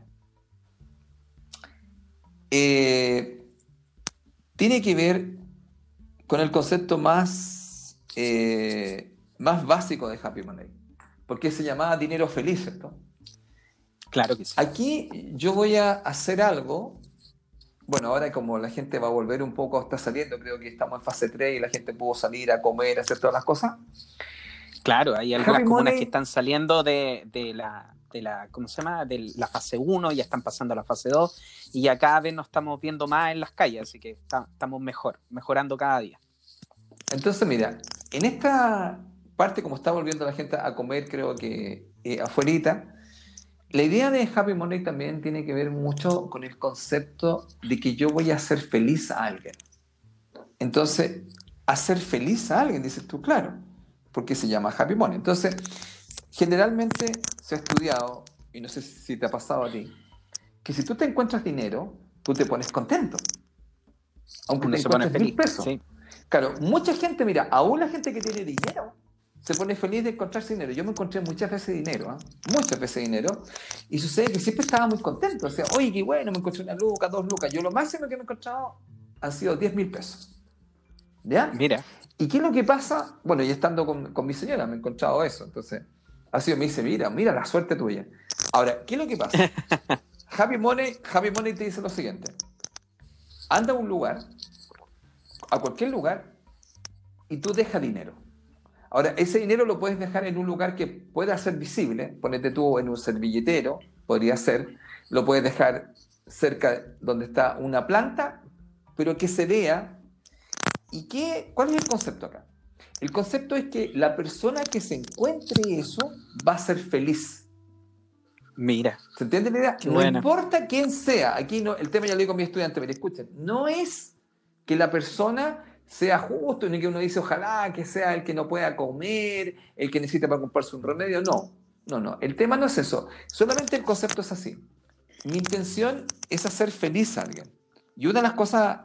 Eh, tiene que ver con el concepto más, eh, más básico de Happy Money, porque se llamaba dinero feliz, ¿cierto? Claro que sí. Aquí yo voy a hacer algo. Bueno, ahora como la gente va a volver un poco, está saliendo, creo que estamos en fase 3 y la gente pudo salir a comer, hacer todas las cosas. Claro, hay algunas comunas que están saliendo de, de, la, de la, ¿cómo se llama? De la fase 1, ya están pasando a la fase 2 y ya cada vez nos estamos viendo más en las calles, así que estamos mejor, mejorando cada día. Entonces, mira, en esta parte, como está volviendo la gente a comer, creo que eh, afuerita, la idea de Happy Money también tiene que ver mucho con el concepto de que yo voy a hacer feliz a alguien. Entonces, hacer feliz a alguien, dices tú, claro porque se llama Happy Money. Entonces, generalmente se ha estudiado, y no sé si te ha pasado a ti, que si tú te encuentras dinero, tú te pones contento. Aunque te encuentres mil pesos. Claro, mucha gente, mira, aún la gente que tiene dinero, se pone feliz de encontrarse dinero. Yo me encontré muchas veces dinero, ¿ah? muchas veces dinero, y sucede que siempre estaba muy contento. O sea, oye, qué bueno, me encontré una luca, dos lucas. Yo lo máximo que me he encontrado han sido 10 mil pesos. ¿Ya? Mira. ¿Y qué es lo que pasa? Bueno, y estando con, mi señora me he encontrado eso. Entonces, ha sido, me dice, mira, mira la suerte tuya. Ahora, ¿qué es lo que pasa? Happy Money, Happy Money te dice lo siguiente. Anda a un lugar, a cualquier lugar, y tú dejas dinero. Ahora, ese dinero lo puedes dejar en un lugar que pueda ser visible. Ponete tú en un servilletero, podría ser. Lo puedes dejar cerca donde está una planta, pero que se vea ¿Y qué, cuál es el concepto acá? El concepto es que la persona que se encuentre eso va a ser feliz. Mira. ¿Se entiende la idea? No importa quién sea. Aquí no, el tema ya lo digo a mi estudiante, pero escuchen, no es que la persona sea justo, ni que uno dice ojalá que sea el que no pueda comer, el que necesita para comprarse un remedio. No, no, no. El tema no es eso. Solamente el concepto es así. Mi intención es hacer feliz a alguien. Y una de las cosas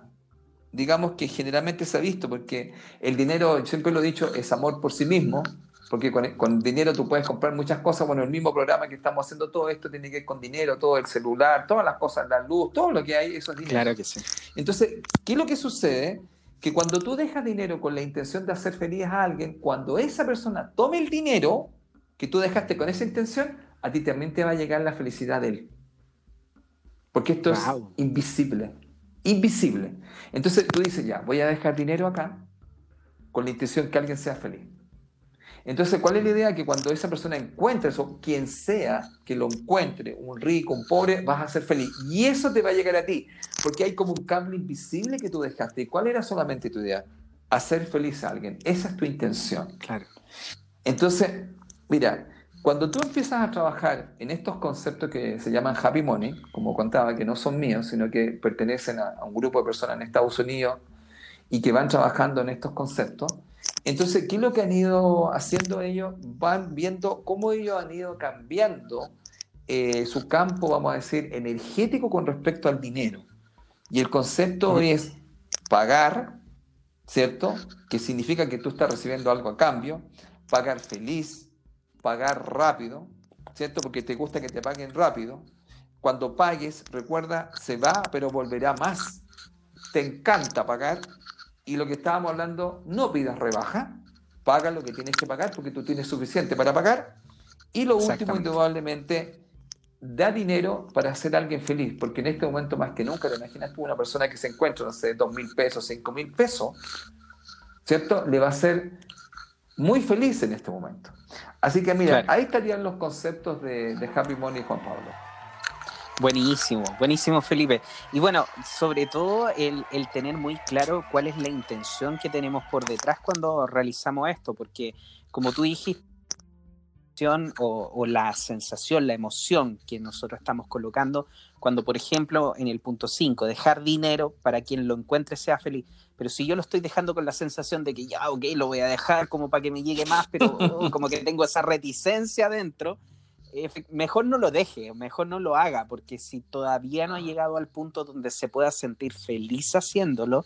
digamos que generalmente se ha visto, porque el dinero, siempre lo he dicho, es amor por sí mismo, porque con, dinero tú puedes comprar muchas cosas. Bueno, el mismo programa que estamos haciendo, todo esto tiene que ver con dinero, todo el celular, todas las cosas, la luz, todo lo que hay, eso es dinero. Claro que sí. Entonces, ¿qué es lo que sucede? Que cuando tú dejas dinero con la intención de hacer feliz a alguien, cuando esa persona tome el dinero que tú dejaste con esa intención, a ti también te va a llegar la felicidad de él. Porque esto es invisible. Invisible. Entonces tú dices, ya, voy a dejar dinero acá con la intención que alguien sea feliz. Entonces, ¿cuál es la idea? Que cuando esa persona encuentre eso, quien sea que lo encuentre, un rico, un pobre, vas a ser feliz. Y eso te va a llegar a ti, porque hay como un cambio invisible que tú dejaste. ¿Cuál era solamente tu idea? Hacer feliz a alguien. Esa es tu intención. Claro. Entonces, mira, cuando tú empiezas a trabajar en estos conceptos que se llaman Happy Money, como contaba, que no son míos, sino que pertenecen a, a un grupo de personas en Estados Unidos y que van trabajando en estos conceptos, entonces, ¿qué es lo que han ido haciendo ellos? Van viendo cómo ellos han ido cambiando eh, su campo, vamos a decir, energético con respecto al dinero. Y el concepto es pagar, ¿cierto? Que significa que tú estás recibiendo algo a cambio, pagar feliz, pagar rápido, ¿cierto? Porque te gusta que te paguen rápido. Cuando pagues, recuerda, se va, pero volverá más. Te encanta pagar, y lo que estábamos hablando, no pidas rebaja, paga lo que tienes que pagar porque tú tienes suficiente para pagar. Y lo último, indudablemente, da dinero para hacer a alguien feliz, porque en este momento más que nunca, te imaginas tú una persona que se encuentra, no sé, dos mil pesos, cinco mil pesos, ¿cierto? Le va a ser muy feliz en este momento. Así que mira, ahí estarían los conceptos de, de Happy Money Juan Pablo. Buenísimo, buenísimo Felipe. Y bueno, sobre todo el, tener muy claro cuál es la intención que tenemos por detrás cuando realizamos esto, porque como tú dijiste, o, o, la sensación, la emoción que nosotros estamos colocando cuando, por ejemplo, en el punto 5, dejar dinero para quien lo encuentre sea feliz. Pero si yo lo estoy dejando con la sensación de que ya, ok, lo voy a dejar como para que me llegue más, pero oh, como que tengo esa reticencia dentro, mejor no lo deje, mejor no lo haga, porque si todavía no ha llegado al punto donde se pueda sentir feliz haciéndolo,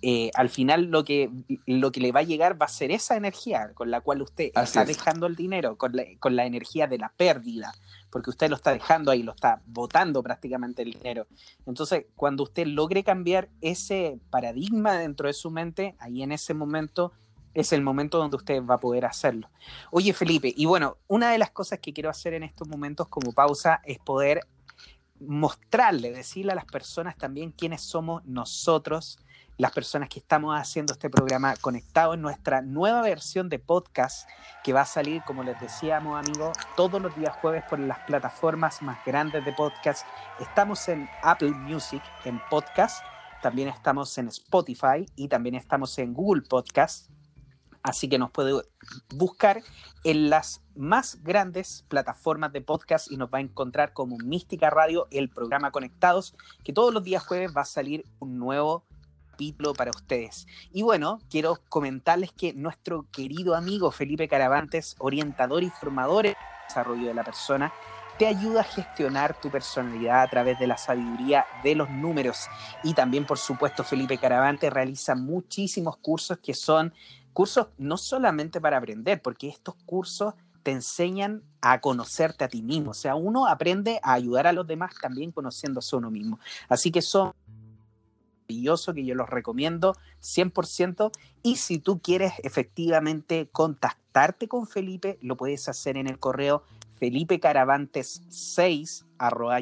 eh, al final lo que, lo que le va a llegar va a ser esa energía con la cual usted está dejando el dinero, con la, con la, energía de la pérdida, porque usted lo está dejando ahí, lo está botando prácticamente el dinero. Entonces, cuando usted logre cambiar ese paradigma dentro de su mente, ahí en ese momento es el momento donde usted va a poder hacerlo. Oye, Felipe, y bueno, una de las cosas que quiero hacer en estos momentos como pausa es poder mostrarle, decirle a las personas también quiénes somos nosotros, las personas que estamos haciendo este programa conectado en nuestra nueva versión de podcast que va a salir, como les decíamos amigos, todos los días jueves por las plataformas más grandes de podcast. Estamos en Apple Music, en podcast, también estamos en Spotify y también estamos en Google Podcast Así que nos puede buscar en las más grandes plataformas de podcast y nos va a encontrar como Mística Radio, el programa Conectados, que todos los días jueves va a salir un nuevo capítulo para ustedes. Y bueno, quiero comentarles que nuestro querido amigo Felipe Caravantes, orientador y formador en el desarrollo de la persona, te ayuda a gestionar tu personalidad a través de la sabiduría de los números. Y también, por supuesto, Felipe Caravantes realiza muchísimos cursos que son cursos no solamente para aprender, porque estos cursos te enseñan a conocerte a ti mismo. O sea, uno aprende a ayudar a los demás también conociéndose a uno mismo. Así que son maravillosos que yo los recomiendo 100%. Y si tú quieres efectivamente contactarte con Felipe, lo puedes hacer en el correo felipecaravantes6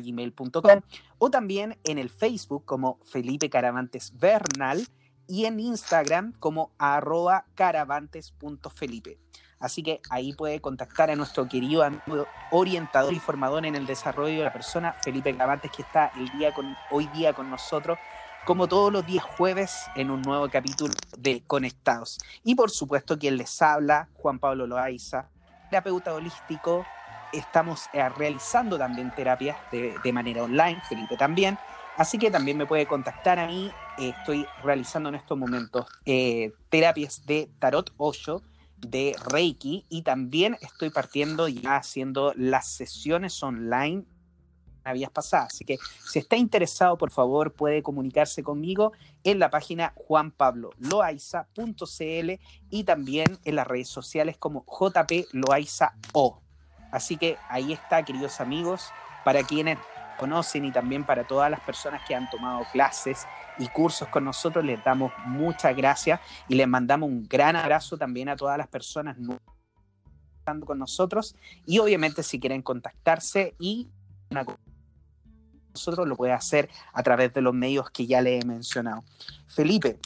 gmail.com o también en el Facebook como Felipe Caravantes Bernal y en Instagram como arroba caravantes.felipe. Así que ahí puede contactar a nuestro querido orientador y formador en el desarrollo de la persona, Felipe Caravantes, que está el día con, hoy día con nosotros, como todos los días jueves, en un nuevo capítulo de Conectados. Y por supuesto, quien les habla, Juan Pablo Loaiza, terapeuta holístico. Estamos eh, realizando también terapias de, de manera online, Felipe también. Así que también me puede contactar a mí. Eh, estoy realizando en estos momentos eh, terapias de tarot 8, de Reiki y también estoy partiendo ya haciendo las sesiones online vías pasadas. Así que si está interesado, por favor, puede comunicarse conmigo en la página juanpabloloaiza.cl y también en las redes sociales como jploaiza.o. Así que ahí está, queridos amigos, para quienes conocen y también para todas las personas que han tomado clases y cursos con nosotros, les damos muchas gracias y les mandamos un gran abrazo también a todas las personas con nosotros y obviamente si quieren contactarse y nosotros lo puede hacer a través de los medios que ya le he mencionado. Felipe,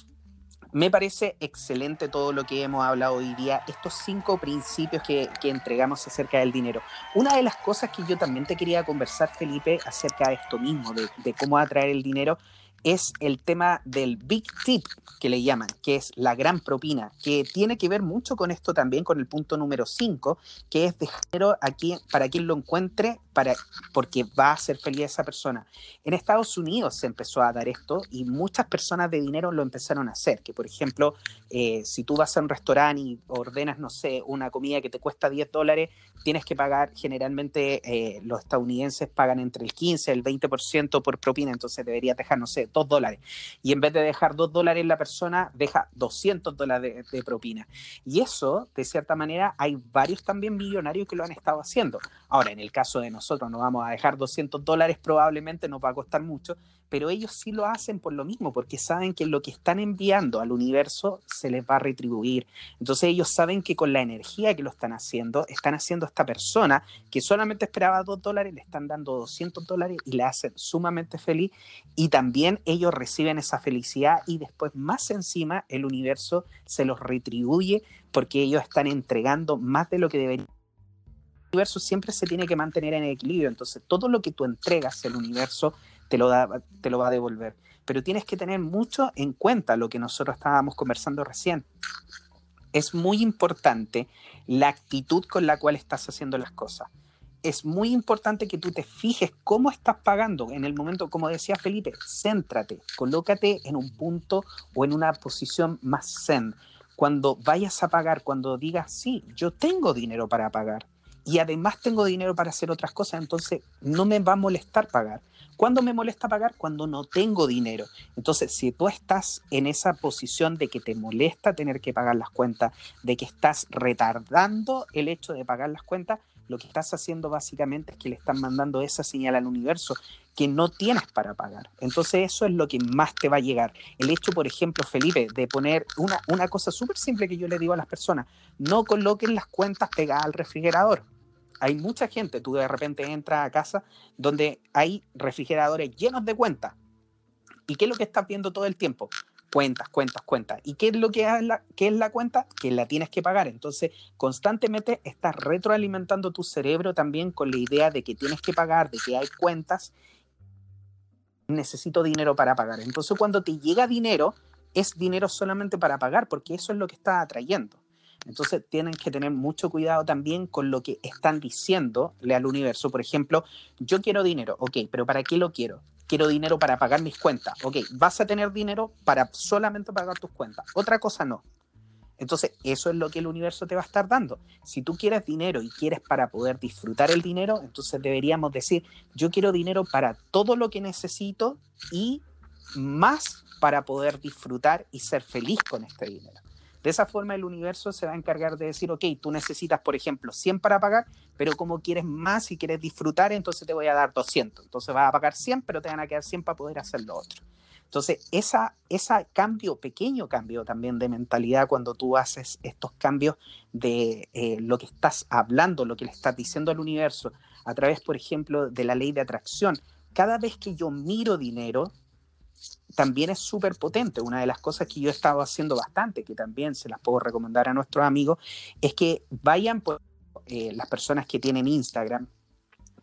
me parece excelente todo lo que hemos hablado hoy día, estos cinco principios que, entregamos acerca del dinero. Una de las cosas que yo también te quería conversar, Felipe, acerca de esto mismo, de, cómo atraer el dinero, es el tema del big tip que le llaman, que es la gran propina, que tiene que ver mucho con esto también, con el punto número 5, que es dejar a quien, para quien lo encuentre, para, porque va a ser feliz esa persona. En Estados Unidos se empezó a dar esto y muchas personas de dinero lo empezaron a hacer, que por ejemplo, eh, si tú vas a un restaurante y ordenas, no sé, una comida que te cuesta 10 dólares, tienes que pagar, generalmente eh, los estadounidenses pagan entre el 15 y el 20% por propina, entonces deberías dejar, no sé, 2 dólares. Y en vez de dejar 2 dólares la persona, deja 200 dólares de, propina. Y eso, de cierta manera, hay varios también millonarios que lo han estado haciendo. Ahora, en el caso de nosotros, no vamos a dejar 200 dólares, probablemente nos va a costar mucho, pero ellos sí lo hacen por lo mismo, porque saben que lo que están enviando al universo se les va a retribuir. Entonces ellos saben que con la energía que lo están haciendo, están haciendo a esta persona que solamente esperaba dos dólares, le están dando 200 dólares y le hacen sumamente feliz. Y también ellos reciben esa felicidad y después más encima el universo se los retribuye porque ellos están entregando más de lo que deberían universo siempre se tiene que mantener en equilibrio. Entonces, todo lo que tú entregas al universo te lo, te lo va a devolver. Pero tienes que tener mucho en cuenta lo que nosotros estábamos conversando recién. Es muy importante la actitud con la cual estás haciendo las cosas. Es muy importante que tú te fijes cómo estás pagando en el momento, como decía Felipe, céntrate, colócate en un punto o en una posición más zen. Cuando vayas a pagar, cuando digas, sí, yo tengo dinero para pagar y además tengo dinero para hacer otras cosas, entonces no me va a molestar pagar. ¿Cuándo me molesta pagar? Cuando no tengo dinero. Entonces, si tú estás en esa posición de que te molesta tener que pagar las cuentas, de que estás retardando el hecho de pagar las cuentas, lo que estás haciendo básicamente es que le están mandando esa señal al universo que no tienes para pagar. Entonces eso es lo que más te va a llegar. El hecho, por ejemplo, Felipe, de poner una, una cosa súper simple que yo le digo a las personas, no coloquen las cuentas pegadas al refrigerador hay mucha gente, tú de repente entras a casa donde hay refrigeradores llenos de cuentas. ¿Y qué es lo que estás viendo todo el tiempo? Cuentas, cuentas, cuentas. ¿Y qué es lo que es la, qué es la cuenta? Que la tienes que pagar. Entonces, constantemente estás retroalimentando tu cerebro también con la idea de que tienes que pagar, de que hay cuentas. Necesito dinero para pagar. Entonces, cuando te llega dinero, es dinero solamente para pagar, porque eso es lo que estás atrayendo. Entonces tienen que tener mucho cuidado también con lo que están diciéndole al universo. Por ejemplo, yo quiero dinero, ok, pero ¿para qué lo quiero? Quiero dinero para pagar mis cuentas, ok, vas a tener dinero para solamente pagar tus cuentas, otra cosa no. Entonces, eso es lo que el universo te va a estar dando. Si tú quieres dinero y quieres para poder disfrutar el dinero, entonces deberíamos decir, yo quiero dinero para todo lo que necesito y más para poder disfrutar y ser feliz con este dinero. De esa forma el universo se va a encargar de decir, ok, tú necesitas, por ejemplo, 100 para pagar, pero como quieres más y quieres disfrutar, entonces te voy a dar 200. Entonces vas a pagar 100, pero te van a quedar 100 para poder hacer lo otro. Entonces, esa, ese cambio, pequeño cambio también de mentalidad cuando tú haces estos cambios de eh, lo que estás hablando, lo que le estás diciendo al universo, a través, por ejemplo, de la ley de atracción. Cada vez que yo miro dinero, también es súper potente. Una de las cosas que yo he estado haciendo bastante, que también se las puedo recomendar a nuestros amigos, es que vayan por eh, las personas que tienen Instagram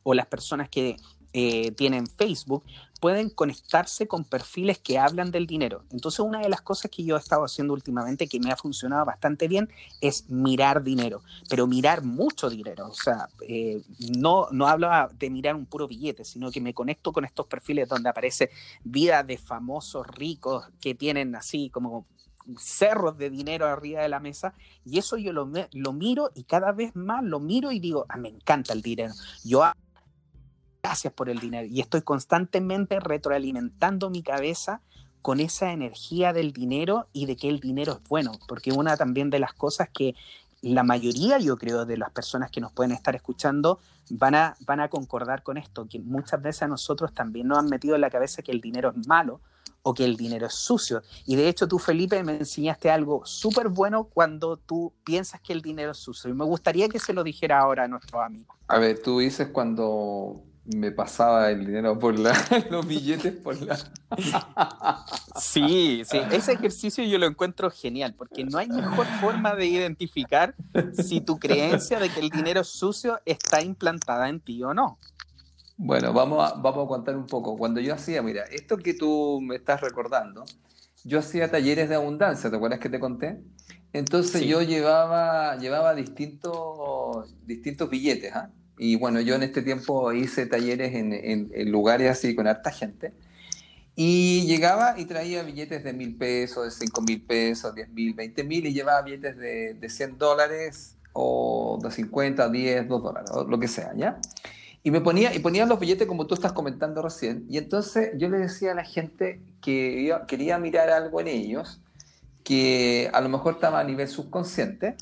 o las personas que eh, tienen Facebook, pueden conectarse con perfiles que hablan del dinero. Entonces, una de las cosas que yo he estado haciendo últimamente que me ha funcionado bastante bien es mirar dinero, pero mirar mucho dinero. O sea, eh, no, no hablo de mirar un puro billete, sino que me conecto con estos perfiles donde aparece vida de famosos ricos que tienen así como cerros de dinero arriba de la mesa y eso yo lo, lo miro y cada vez más lo miro y digo, ah, me encanta el dinero. Yo gracias por el dinero. Y estoy constantemente retroalimentando mi cabeza con esa energía del dinero y de que el dinero es bueno, porque una también de las cosas que la mayoría, yo creo, de las personas que nos pueden estar escuchando van a, van a concordar con esto, que muchas veces a nosotros también nos han metido en la cabeza que el dinero es malo o que el dinero es sucio. Y de hecho tú, Felipe, me enseñaste algo súper bueno cuando tú piensas que el dinero es sucio. Y me gustaría que se lo dijera ahora a nuestros amigos. A ver, tú dices cuando me pasaba el dinero por la, los billetes por la... Sí, sí, ese ejercicio yo lo encuentro genial, porque no hay mejor forma de identificar si tu creencia de que el dinero es sucio está implantada en ti o no. Bueno, vamos a, vamos a contar un poco. Cuando yo hacía, mira, esto que tú me estás recordando, yo hacía talleres de abundancia, ¿te acuerdas que te conté? Entonces yo llevaba, llevaba distintos, distintos billetes, ¿ah? Y bueno, yo en este tiempo hice talleres en, en, lugares así con harta gente. Y llegaba y traía billetes de mil pesos, de cinco mil pesos, diez mil, veinte mil, y llevaba billetes de, de 100 dólares o de 50, 10, 2 dólares, o lo que sea, ¿ya? Y me ponía, y ponía los billetes como tú estás comentando recién. Y entonces yo le decía a la gente que quería mirar algo en ellos, que a lo mejor estaba a nivel subconsciente,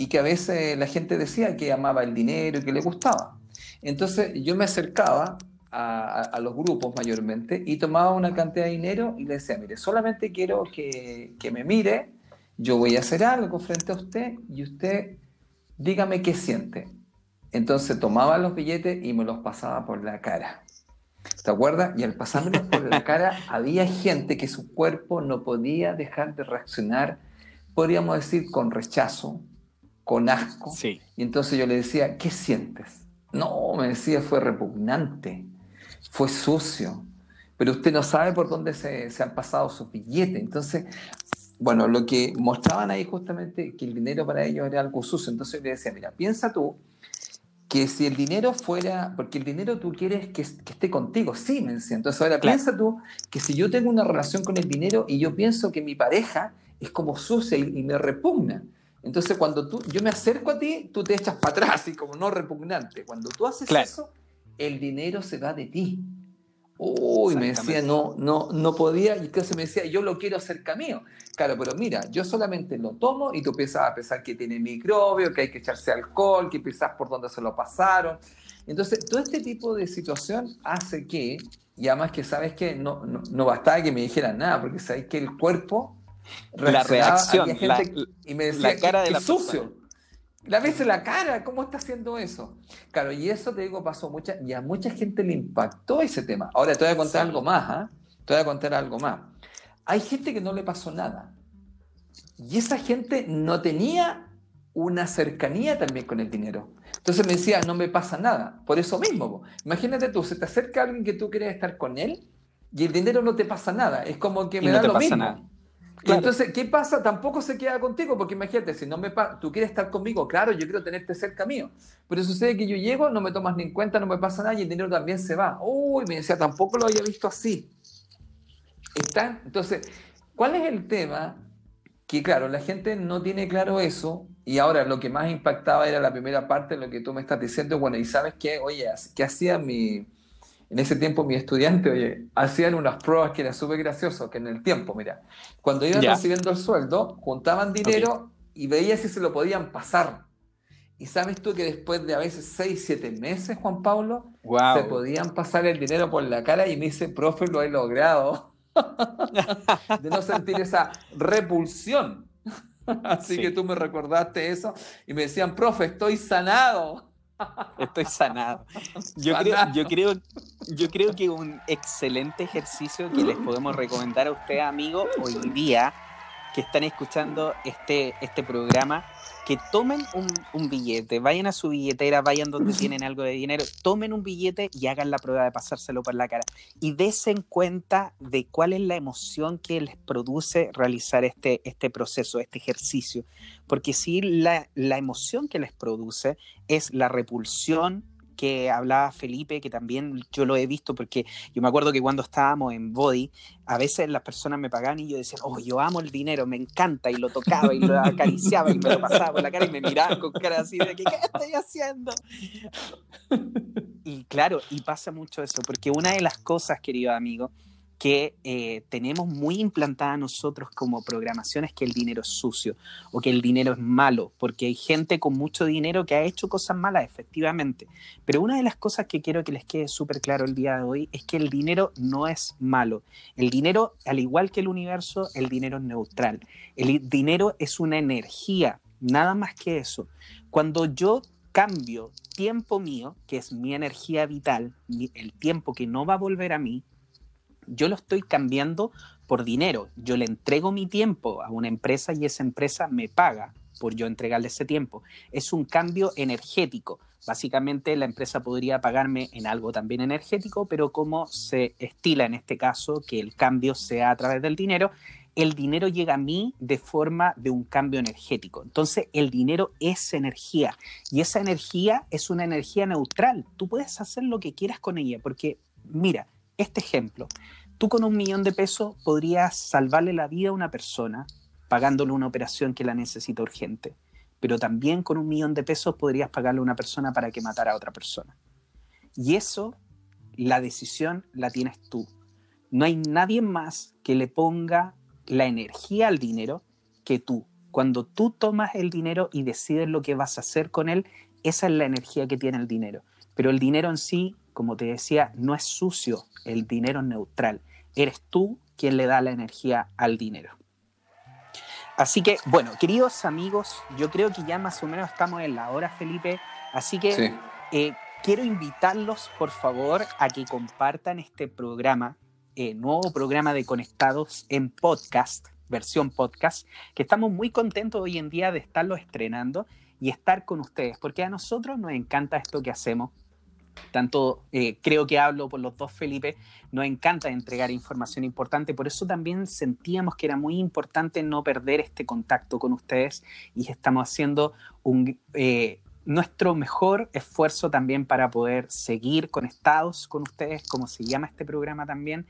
y que a veces la gente decía que amaba el dinero y que le gustaba. Entonces yo me acercaba a, a, los grupos mayormente y tomaba una cantidad de dinero y le decía, mire, solamente quiero que, que me mire, yo voy a hacer algo frente a usted y usted dígame qué siente. Entonces tomaba los billetes y me los pasaba por la cara. ¿Te acuerdas? Y al pasármelos por la cara había gente que su cuerpo no podía dejar de reaccionar, podríamos decir, con rechazo, con asco. Sí. Y entonces yo le decía, ¿qué sientes? No, me decía, fue repugnante, fue sucio, pero usted no sabe por dónde se, se han pasado sus billetes. Entonces, bueno, lo que mostraban ahí justamente que el dinero para ellos era algo sucio. Entonces yo le decía, mira, piensa tú que si el dinero fuera, porque el dinero tú quieres que, esté contigo, sí, me decía. Entonces ahora piensa tú que si yo tengo una relación con el dinero y yo pienso que mi pareja es como sucia y, me repugna, entonces cuando tú, yo me acerco a ti, tú te echas para atrás y como no repugnante. Cuando tú haces eso, el dinero se va de ti. Uy, me decía, no, no, no podía, y entonces me decía, yo lo quiero hacer mío. Claro, pero mira, yo solamente lo tomo y tú empiezas a pensar que tiene microbio, que hay que echarse alcohol, que empiezas por dónde se lo pasaron. Entonces, todo este tipo de situación hace que, y además que sabes que no, no, no bastaba que me dijeran nada, porque sabes que el cuerpo la reacción, y me decía, la cara de la sucio. La ves en la cara, ¿cómo está haciendo eso? Claro, y eso te digo, pasó mucha, y a mucha gente le impactó ese tema. Ahora te voy a contar algo más, ¿ah? Te voy a contar algo más. Hay gente que no le pasó nada. Y esa gente no tenía una cercanía también con el dinero. Entonces me decía, no me pasa nada. Por eso mismo. Imagínate tú, se te acerca alguien que tú quieres estar con él y el dinero no te pasa nada. Es como que me da lo mismo. Entonces, ¿qué pasa? Tampoco se queda contigo, porque imagínate, si no me tú quieres estar conmigo, claro, yo quiero tenerte cerca mío. Pero sucede que yo llego, no me tomas ni en cuenta, no me pasa nada y el dinero también se va. Uy, me decía, tampoco lo había visto así. ¿Está? Entonces, ¿cuál es el tema? Que claro, la gente no tiene claro eso y ahora lo que más impactaba era la primera parte de lo que tú me estás diciendo. Bueno, y sabes qué, oye, ¿qué hacía mi en ese tiempo mi estudiante, oye, hacían unas pruebas que era súper gracioso, que en el tiempo, mira, cuando iban recibiendo el sueldo, juntaban dinero y veía si se lo podían pasar. Y sabes tú que después de a veces 6, 7 meses, Juan Pablo, se podían pasar el dinero por la cara y me dice, profe, lo he logrado. de no sentir esa repulsión. Así que tú me recordaste eso y me decían, profe, estoy sanado. Estoy sanado. Yo creo, yo, creo, yo creo que un excelente ejercicio que les podemos recomendar a ustedes, amigos, hoy día que están escuchando este, este programa que tomen un, billete, vayan a su billetera, vayan donde tienen algo de dinero, tomen un billete y hagan la prueba de pasárselo por la cara. Y desen cuenta de cuál es la emoción que les produce realizar este, este proceso, este ejercicio. Porque si la, la emoción que les produce es la repulsión, que hablaba Felipe, que también yo lo he visto, porque yo me acuerdo que cuando estábamos en Body, a veces las personas me pagaban y yo decía, oh, yo amo el dinero, me encanta, y lo tocaba y lo acariciaba y me lo pasaba por la cara y me miraban con cara así de ¿qué estoy haciendo? Y claro, y pasa mucho eso, porque una de las cosas, querido amigo, que eh, tenemos muy implantada nosotros como programaciones que el dinero es sucio o que el dinero es malo, porque hay gente con mucho dinero que ha hecho cosas malas, efectivamente. Pero una de las cosas que quiero que les quede súper claro el día de hoy es que el dinero no es malo. El dinero, al igual que el universo, el dinero es neutral. El dinero es una energía, nada más que eso. Cuando yo cambio tiempo mío, que es mi energía vital, el tiempo que no va a volver a mí, yo lo estoy cambiando por dinero. Yo le entrego mi tiempo a una empresa y esa empresa me paga por yo entregarle ese tiempo. Es un cambio energético. Básicamente la empresa podría pagarme en algo también energético, pero como se estila en este caso que el cambio sea a través del dinero, el dinero llega a mí de forma de un cambio energético. Entonces el dinero es energía y esa energía es una energía neutral. Tú puedes hacer lo que quieras con ella porque, mira, este ejemplo, tú con un millón de pesos podrías salvarle la vida a una persona pagándole una operación que la necesita urgente, pero también con un millón de pesos podrías pagarle a una persona para que matara a otra persona. Y eso, la decisión la tienes tú. No hay nadie más que le ponga la energía al dinero que tú. Cuando tú tomas el dinero y decides lo que vas a hacer con él, esa es la energía que tiene el dinero. Pero el dinero en sí, como te decía, no es sucio, el dinero neutral. Eres tú quien le da la energía al dinero. Así que, bueno, queridos amigos, yo creo que ya más o menos estamos en la hora, Felipe. Así que eh, quiero invitarlos, por favor, a que compartan este programa, eh, nuevo programa de Conectados en podcast, versión podcast, que estamos muy contentos hoy en día de estarlo estrenando y estar con ustedes, porque a nosotros nos encanta esto que hacemos tanto eh, creo que hablo por los dos Felipe, nos encanta entregar información importante, por eso también sentíamos que era muy importante no perder este contacto con ustedes y estamos haciendo un, eh, nuestro mejor esfuerzo también para poder seguir conectados con ustedes, como se llama este programa también,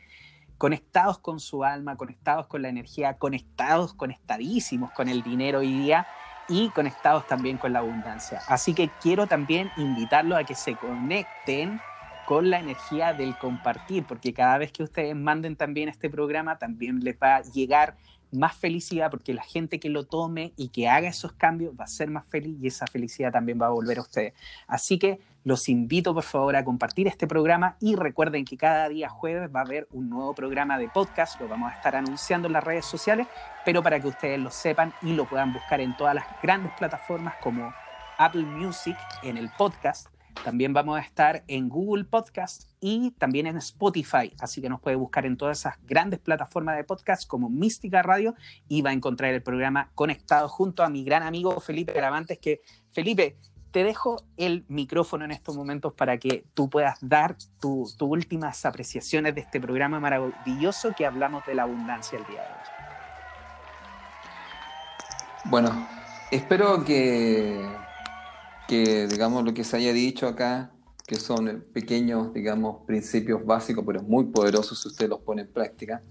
conectados con su alma, conectados con la energía, conectados, conectadísimos con el dinero hoy día y conectados también con la abundancia. Así que quiero también invitarlos a que se conecten con la energía del compartir, porque cada vez que ustedes manden también este programa, también les va a llegar más felicidad porque la gente que lo tome y que haga esos cambios va a ser más feliz y esa felicidad también va a volver a ustedes. Así que los invito por favor a compartir este programa y recuerden que cada día jueves va a haber un nuevo programa de podcast, lo vamos a estar anunciando en las redes sociales, pero para que ustedes lo sepan y lo puedan buscar en todas las grandes plataformas como Apple Music en el podcast también vamos a estar en Google Podcast y también en Spotify, así que nos puede buscar en todas esas grandes plataformas de podcast como Mística Radio y va a encontrar el programa conectado junto a mi gran amigo Felipe Gravantes, que Felipe, te dejo el micrófono en estos momentos para que tú puedas dar tus últimas apreciaciones de este programa maravilloso que hablamos de la abundancia el día de hoy. Bueno, espero que digamos, lo que se haya dicho acá, que son pequeños, digamos, principios básicos, pero muy poderosos si usted los pone en práctica,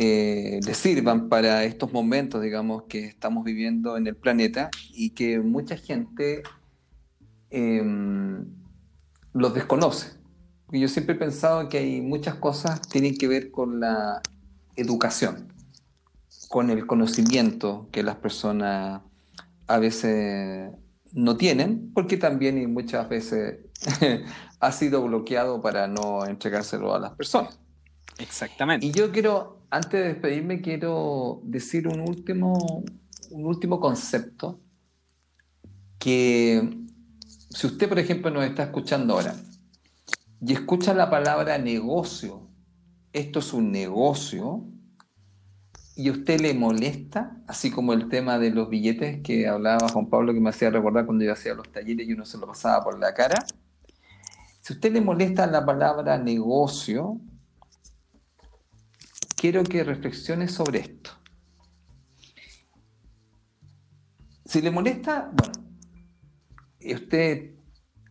eh, le sirvan para estos momentos, digamos, que estamos viviendo en el planeta y que mucha gente em, los desconoce. yo siempre he pensado que hay muchas cosas que tienen que ver con la educación, con el conocimiento que las personas a veces no tienen, porque también y muchas veces ha sido bloqueado para no entregárselo a las personas. Exactamente. Y yo quiero, antes de despedirme, quiero decir un último, un último concepto que si usted, por ejemplo, nos está escuchando ahora y escucha la palabra negocio, esto es un negocio, y a usted le molesta, así como el tema de los billetes que hablaba Juan Pablo, que me hacía recordar cuando yo hacía los talleres y uno se lo pasaba por la cara, si a usted le molesta la palabra negocio, quiero que reflexione sobre esto. Si le molesta, bueno, usted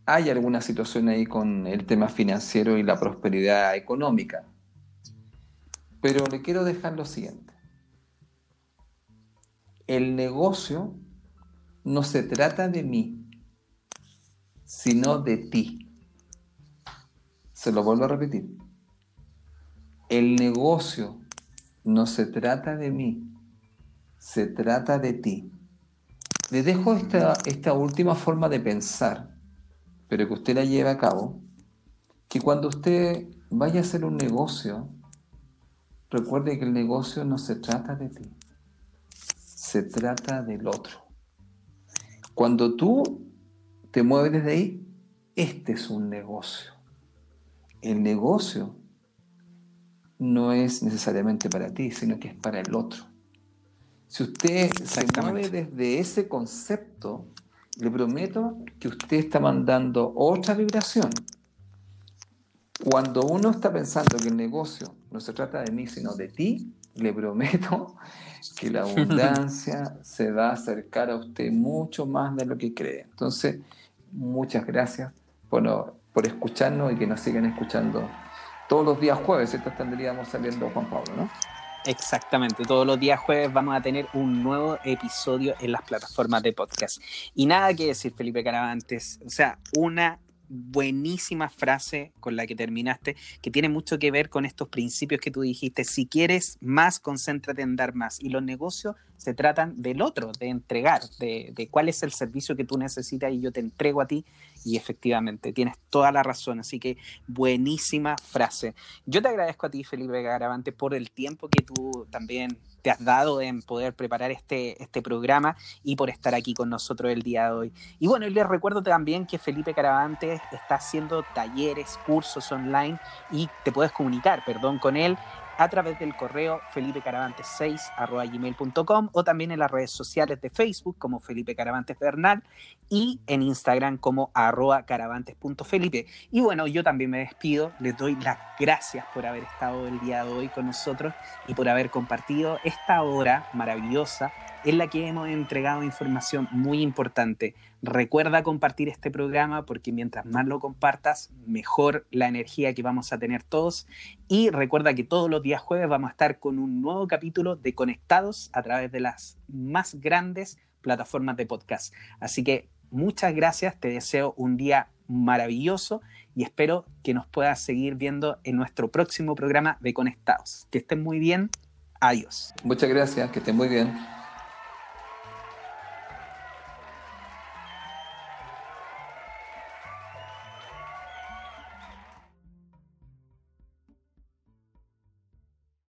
hay alguna situación ahí con el tema financiero y la prosperidad económica, pero le quiero dejar lo siguiente el negocio no se trata de mí, sino de ti. Se lo vuelvo a repetir. El negocio no se trata de mí, se trata de ti. Le dejo esta, esta última forma de pensar, pero que usted la lleve a cabo, que cuando usted vaya a hacer un negocio, recuerde que el negocio no se trata de ti, se trata del otro. Cuando tú te mueves desde ahí, este es un negocio. El negocio no es necesariamente para ti, sino que es para el otro. Si usted se mueve desde ese concepto, le prometo que usted está mandando otra vibración. Cuando uno está pensando que el negocio no se trata de mí, sino de ti, le prometo que la abundancia se va a acercar a usted mucho más de lo que cree. Entonces, muchas gracias por, por escucharnos y que nos sigan escuchando todos los días jueves, ¿cierto? Tendríamos saliendo Juan Pablo, ¿no? Exactamente, todos los días jueves vamos a tener un nuevo episodio en las plataformas de podcast. Y nada que decir, Felipe Caravantes, o sea, una buenísima frase con la que terminaste, que tiene mucho que ver con estos principios que tú dijiste. Si quieres más, concéntrate en dar más. Y los negocios se tratan del otro, de entregar, de, de, cuál es el servicio que tú necesitas y yo te entrego a ti. Y efectivamente, tienes toda la razón. Así que buenísima frase. Yo te agradezco a ti, Felipe Garavante, por el tiempo que tú también te has dado en poder preparar este, este programa y por estar aquí con nosotros el día de hoy. Y bueno, les recuerdo también que Felipe Caravante está haciendo talleres, cursos online y te puedes comunicar, perdón, con él a través del correo felipecaravante6.gmail.com o también en las redes sociales de Facebook como Felipe Caravantes Bernal y en Instagram como arroba caravantes.felipe. Y bueno, yo también me despido, les doy las gracias por haber estado el día de hoy con nosotros y por haber compartido esta hora maravillosa en la que hemos entregado información muy importante. Recuerda compartir este programa porque mientras más lo compartas, mejor la energía que vamos a tener todos. Y recuerda que todos los días jueves vamos a estar con un nuevo capítulo de Conectados a través de las más grandes plataformas de podcast. Así que muchas gracias, te deseo un día maravilloso y espero que nos puedas seguir viendo en nuestro próximo programa de Conectados. Que estén muy bien. Adiós. Muchas gracias, que estén muy bien.